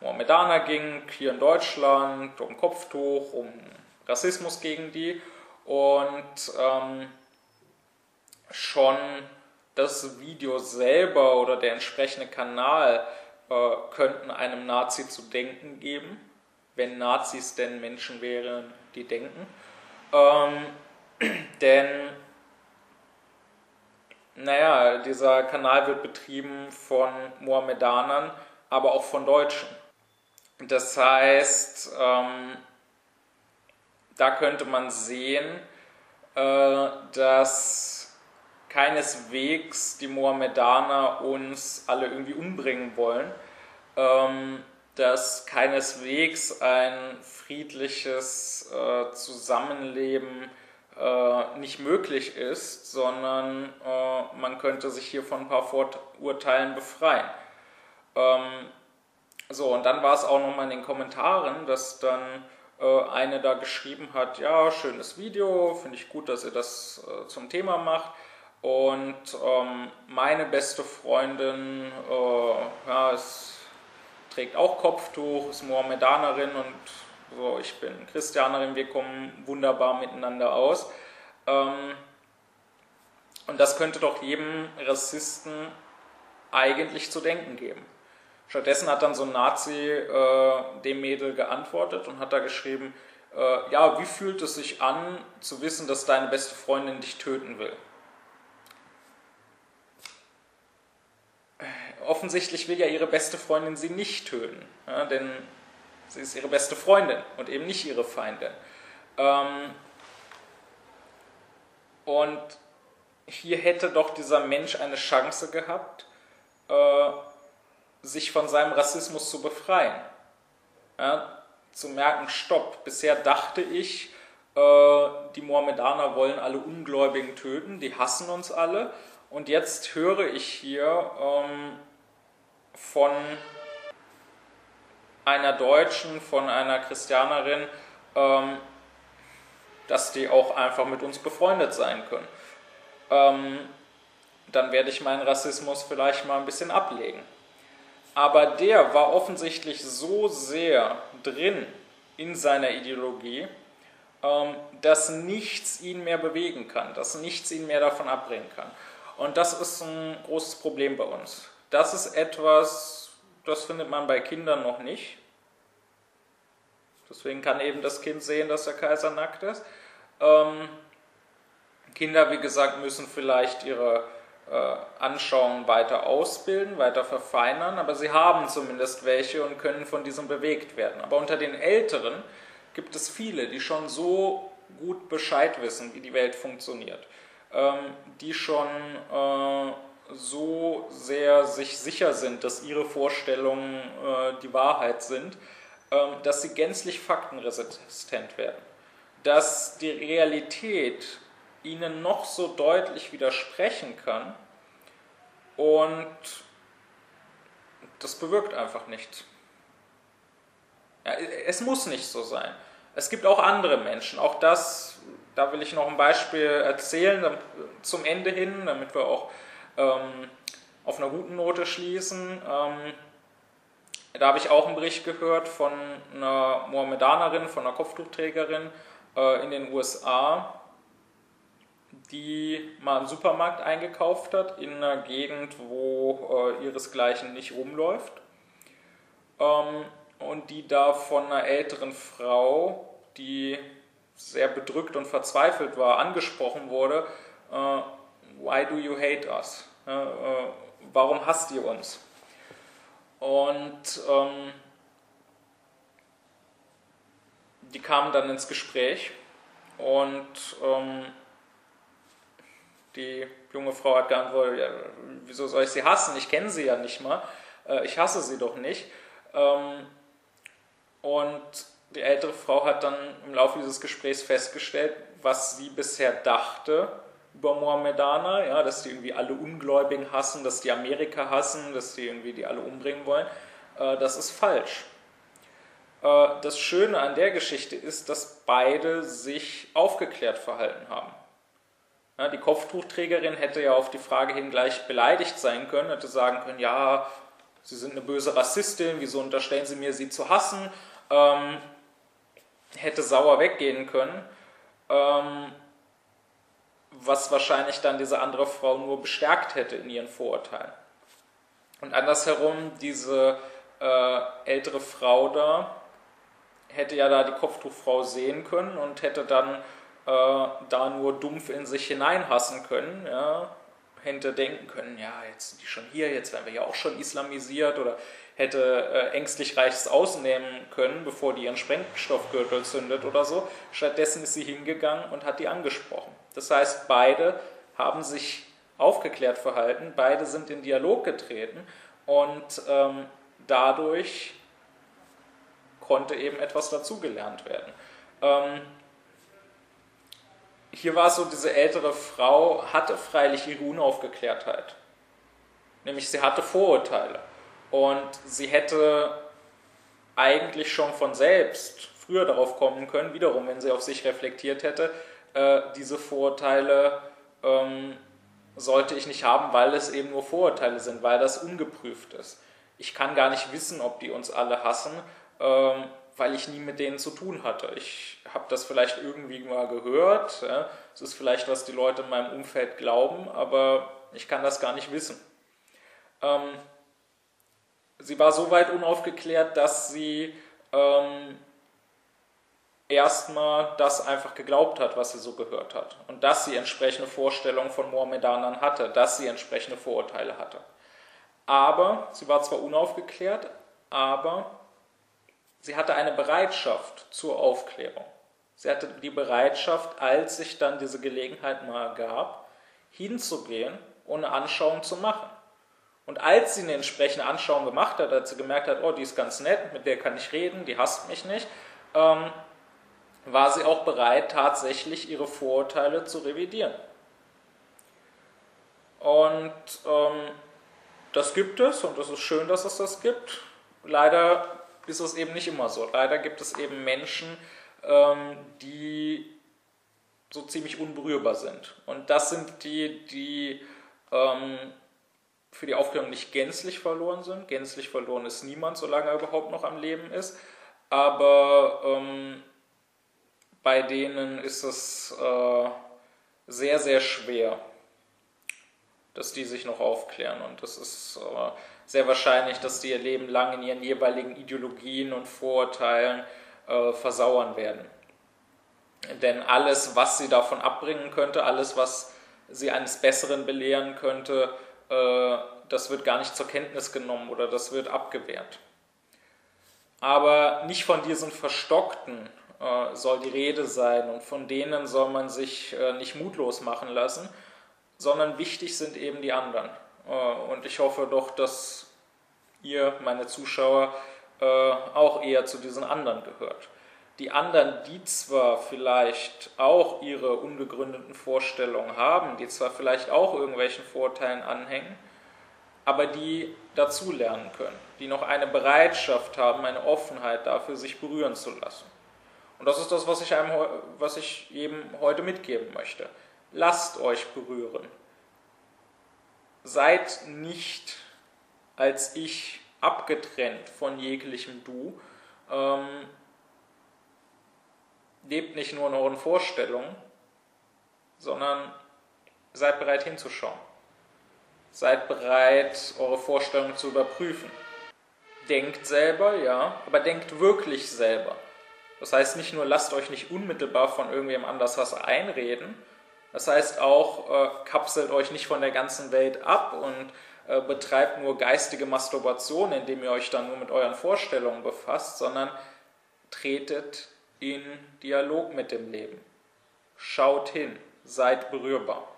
Mohammedaner ging, hier in Deutschland, um Kopftuch, um Rassismus gegen die. Und ähm, schon das Video selber oder der entsprechende Kanal äh, könnten einem Nazi zu denken geben, wenn Nazis denn Menschen wären, die denken. Ähm, denn, naja, dieser Kanal wird betrieben von Mohammedanern, aber auch von Deutschen. Das heißt, ähm, da könnte man sehen, äh, dass keineswegs die Mohammedaner uns alle irgendwie umbringen wollen, ähm, dass keineswegs ein friedliches äh, Zusammenleben äh, nicht möglich ist, sondern äh, man könnte sich hier von ein paar Vorurteilen befreien. Ähm, so, und dann war es auch nochmal in den Kommentaren, dass dann äh, eine da geschrieben hat, ja, schönes Video, finde ich gut, dass ihr das äh, zum Thema macht. Und ähm, meine beste Freundin äh, ja, ist, trägt auch Kopftuch, ist Mohammedanerin und so, ich bin Christianerin, wir kommen wunderbar miteinander aus. Ähm, und das könnte doch jedem Rassisten eigentlich zu denken geben. Stattdessen hat dann so ein Nazi äh, dem Mädel geantwortet und hat da geschrieben, äh, ja, wie fühlt es sich an, zu wissen, dass deine beste Freundin dich töten will? Offensichtlich will ja ihre beste Freundin sie nicht töten, ja, denn sie ist ihre beste Freundin und eben nicht ihre Feindin. Ähm, und hier hätte doch dieser Mensch eine Chance gehabt, äh, sich von seinem Rassismus zu befreien. Ja, zu merken, stopp, bisher dachte ich, äh, die Mohammedaner wollen alle Ungläubigen töten, die hassen uns alle. Und jetzt höre ich hier ähm, von einer Deutschen, von einer Christianerin, ähm, dass die auch einfach mit uns befreundet sein können. Ähm, dann werde ich meinen Rassismus vielleicht mal ein bisschen ablegen aber der war offensichtlich so sehr drin in seiner Ideologie, ähm, dass nichts ihn mehr bewegen kann, dass nichts ihn mehr davon abbringen kann. Und das ist ein großes Problem bei uns. Das ist etwas, das findet man bei Kindern noch nicht. Deswegen kann eben das Kind sehen, dass der Kaiser nackt ist. Ähm, Kinder, wie gesagt, müssen vielleicht ihre äh, Anschauungen weiter ausbilden, weiter verfeinern, aber sie haben zumindest welche und können von diesem bewegt werden. Aber unter den Älteren gibt es viele, die schon so gut Bescheid wissen, wie die Welt funktioniert, ähm, die schon äh, so sehr sich sicher sind, dass ihre Vorstellungen äh, die Wahrheit sind, ähm, dass sie gänzlich faktenresistent werden. Dass die Realität ihnen noch so deutlich widersprechen kann und das bewirkt einfach nichts. Ja, es muss nicht so sein. Es gibt auch andere Menschen. Auch das, da will ich noch ein Beispiel erzählen zum Ende hin, damit wir auch ähm, auf einer guten Note schließen. Ähm, da habe ich auch einen Bericht gehört von einer Mohammedanerin, von einer Kopftuchträgerin äh, in den USA, die mal im Supermarkt eingekauft hat, in einer Gegend, wo äh, ihresgleichen nicht rumläuft. Ähm, und die da von einer älteren Frau, die sehr bedrückt und verzweifelt war, angesprochen wurde, äh, Why do you hate us? Äh, warum hasst ihr uns? Und ähm, die kamen dann ins Gespräch und ähm, die junge Frau hat geantwortet, ja, wieso soll ich sie hassen? Ich kenne sie ja nicht mal. Äh, ich hasse sie doch nicht. Ähm, und die ältere Frau hat dann im Laufe dieses Gesprächs festgestellt, was sie bisher dachte über Mohammedaner, ja, dass die irgendwie alle Ungläubigen hassen, dass die Amerika hassen, dass die irgendwie die alle umbringen wollen. Äh, das ist falsch. Äh, das Schöne an der Geschichte ist, dass beide sich aufgeklärt verhalten haben. Ja, die Kopftuchträgerin hätte ja auf die Frage hin gleich beleidigt sein können, hätte sagen können, ja, Sie sind eine böse Rassistin, wieso unterstellen Sie mir, sie zu hassen? Ähm, hätte sauer weggehen können, ähm, was wahrscheinlich dann diese andere Frau nur bestärkt hätte in ihren Vorurteilen. Und andersherum, diese äh, ältere Frau da hätte ja da die Kopftuchfrau sehen können und hätte dann äh, da nur dumpf in sich hineinhassen können, ja, hätte denken können, ja, jetzt sind die schon hier, jetzt werden wir ja auch schon islamisiert oder hätte äh, ängstlich Reiches ausnehmen können, bevor die ihren Sprengstoffgürtel zündet oder so. Stattdessen ist sie hingegangen und hat die angesprochen. Das heißt, beide haben sich aufgeklärt verhalten, beide sind in Dialog getreten und ähm, dadurch konnte eben etwas dazugelernt werden. Ähm, hier war es so, diese ältere Frau hatte freilich ihre Unaufgeklärtheit. Nämlich sie hatte Vorurteile. Und sie hätte eigentlich schon von selbst früher darauf kommen können, wiederum, wenn sie auf sich reflektiert hätte, äh, diese Vorurteile ähm, sollte ich nicht haben, weil es eben nur Vorurteile sind, weil das ungeprüft ist. Ich kann gar nicht wissen, ob die uns alle hassen, ähm, weil ich nie mit denen zu tun hatte. Ich habe das vielleicht irgendwie mal gehört. Ja. Es ist vielleicht, was die Leute in meinem Umfeld glauben, aber ich kann das gar nicht wissen. Ähm, sie war so weit unaufgeklärt, dass sie ähm, erstmal das einfach geglaubt hat, was sie so gehört hat. Und dass sie entsprechende Vorstellungen von Mohammedanern hatte, dass sie entsprechende Vorurteile hatte. Aber sie war zwar unaufgeklärt, aber sie hatte eine Bereitschaft zur Aufklärung. Sie hatte die Bereitschaft, als sich dann diese Gelegenheit mal gab, hinzugehen und eine Anschauung zu machen. Und als sie eine entsprechende Anschauung gemacht hat, als sie gemerkt hat, oh, die ist ganz nett, mit der kann ich reden, die hasst mich nicht, ähm, war sie auch bereit, tatsächlich ihre Vorurteile zu revidieren. Und ähm, das gibt es und es ist schön, dass es das gibt. Leider ist es eben nicht immer so. Leider gibt es eben Menschen, ähm, die so ziemlich unberührbar sind. Und das sind die, die ähm, für die Aufklärung nicht gänzlich verloren sind. Gänzlich verloren ist niemand, solange er überhaupt noch am Leben ist. Aber ähm, bei denen ist es äh, sehr, sehr schwer, dass die sich noch aufklären. Und es ist äh, sehr wahrscheinlich, dass die ihr Leben lang in ihren jeweiligen Ideologien und Vorurteilen äh, versauern werden. Denn alles, was sie davon abbringen könnte, alles, was sie eines Besseren belehren könnte, äh, das wird gar nicht zur Kenntnis genommen oder das wird abgewehrt. Aber nicht von diesen verstockten äh, soll die Rede sein und von denen soll man sich äh, nicht mutlos machen lassen, sondern wichtig sind eben die anderen. Äh, und ich hoffe doch, dass ihr, meine Zuschauer, auch eher zu diesen anderen gehört. Die anderen, die zwar vielleicht auch ihre unbegründeten Vorstellungen haben, die zwar vielleicht auch irgendwelchen Vorteilen anhängen, aber die dazulernen können, die noch eine Bereitschaft haben, eine Offenheit dafür, sich berühren zu lassen. Und das ist das, was ich, einem, was ich eben heute mitgeben möchte. Lasst euch berühren. Seid nicht als ich abgetrennt von jeglichem Du. Ähm, lebt nicht nur in euren Vorstellungen, sondern seid bereit hinzuschauen. Seid bereit, eure Vorstellungen zu überprüfen. Denkt selber, ja, aber denkt wirklich selber. Das heißt nicht nur, lasst euch nicht unmittelbar von irgendwem anders was einreden. Das heißt auch, äh, kapselt euch nicht von der ganzen Welt ab und äh, betreibt nur geistige Masturbation, indem ihr euch dann nur mit euren Vorstellungen befasst, sondern tretet in Dialog mit dem Leben. Schaut hin, seid berührbar.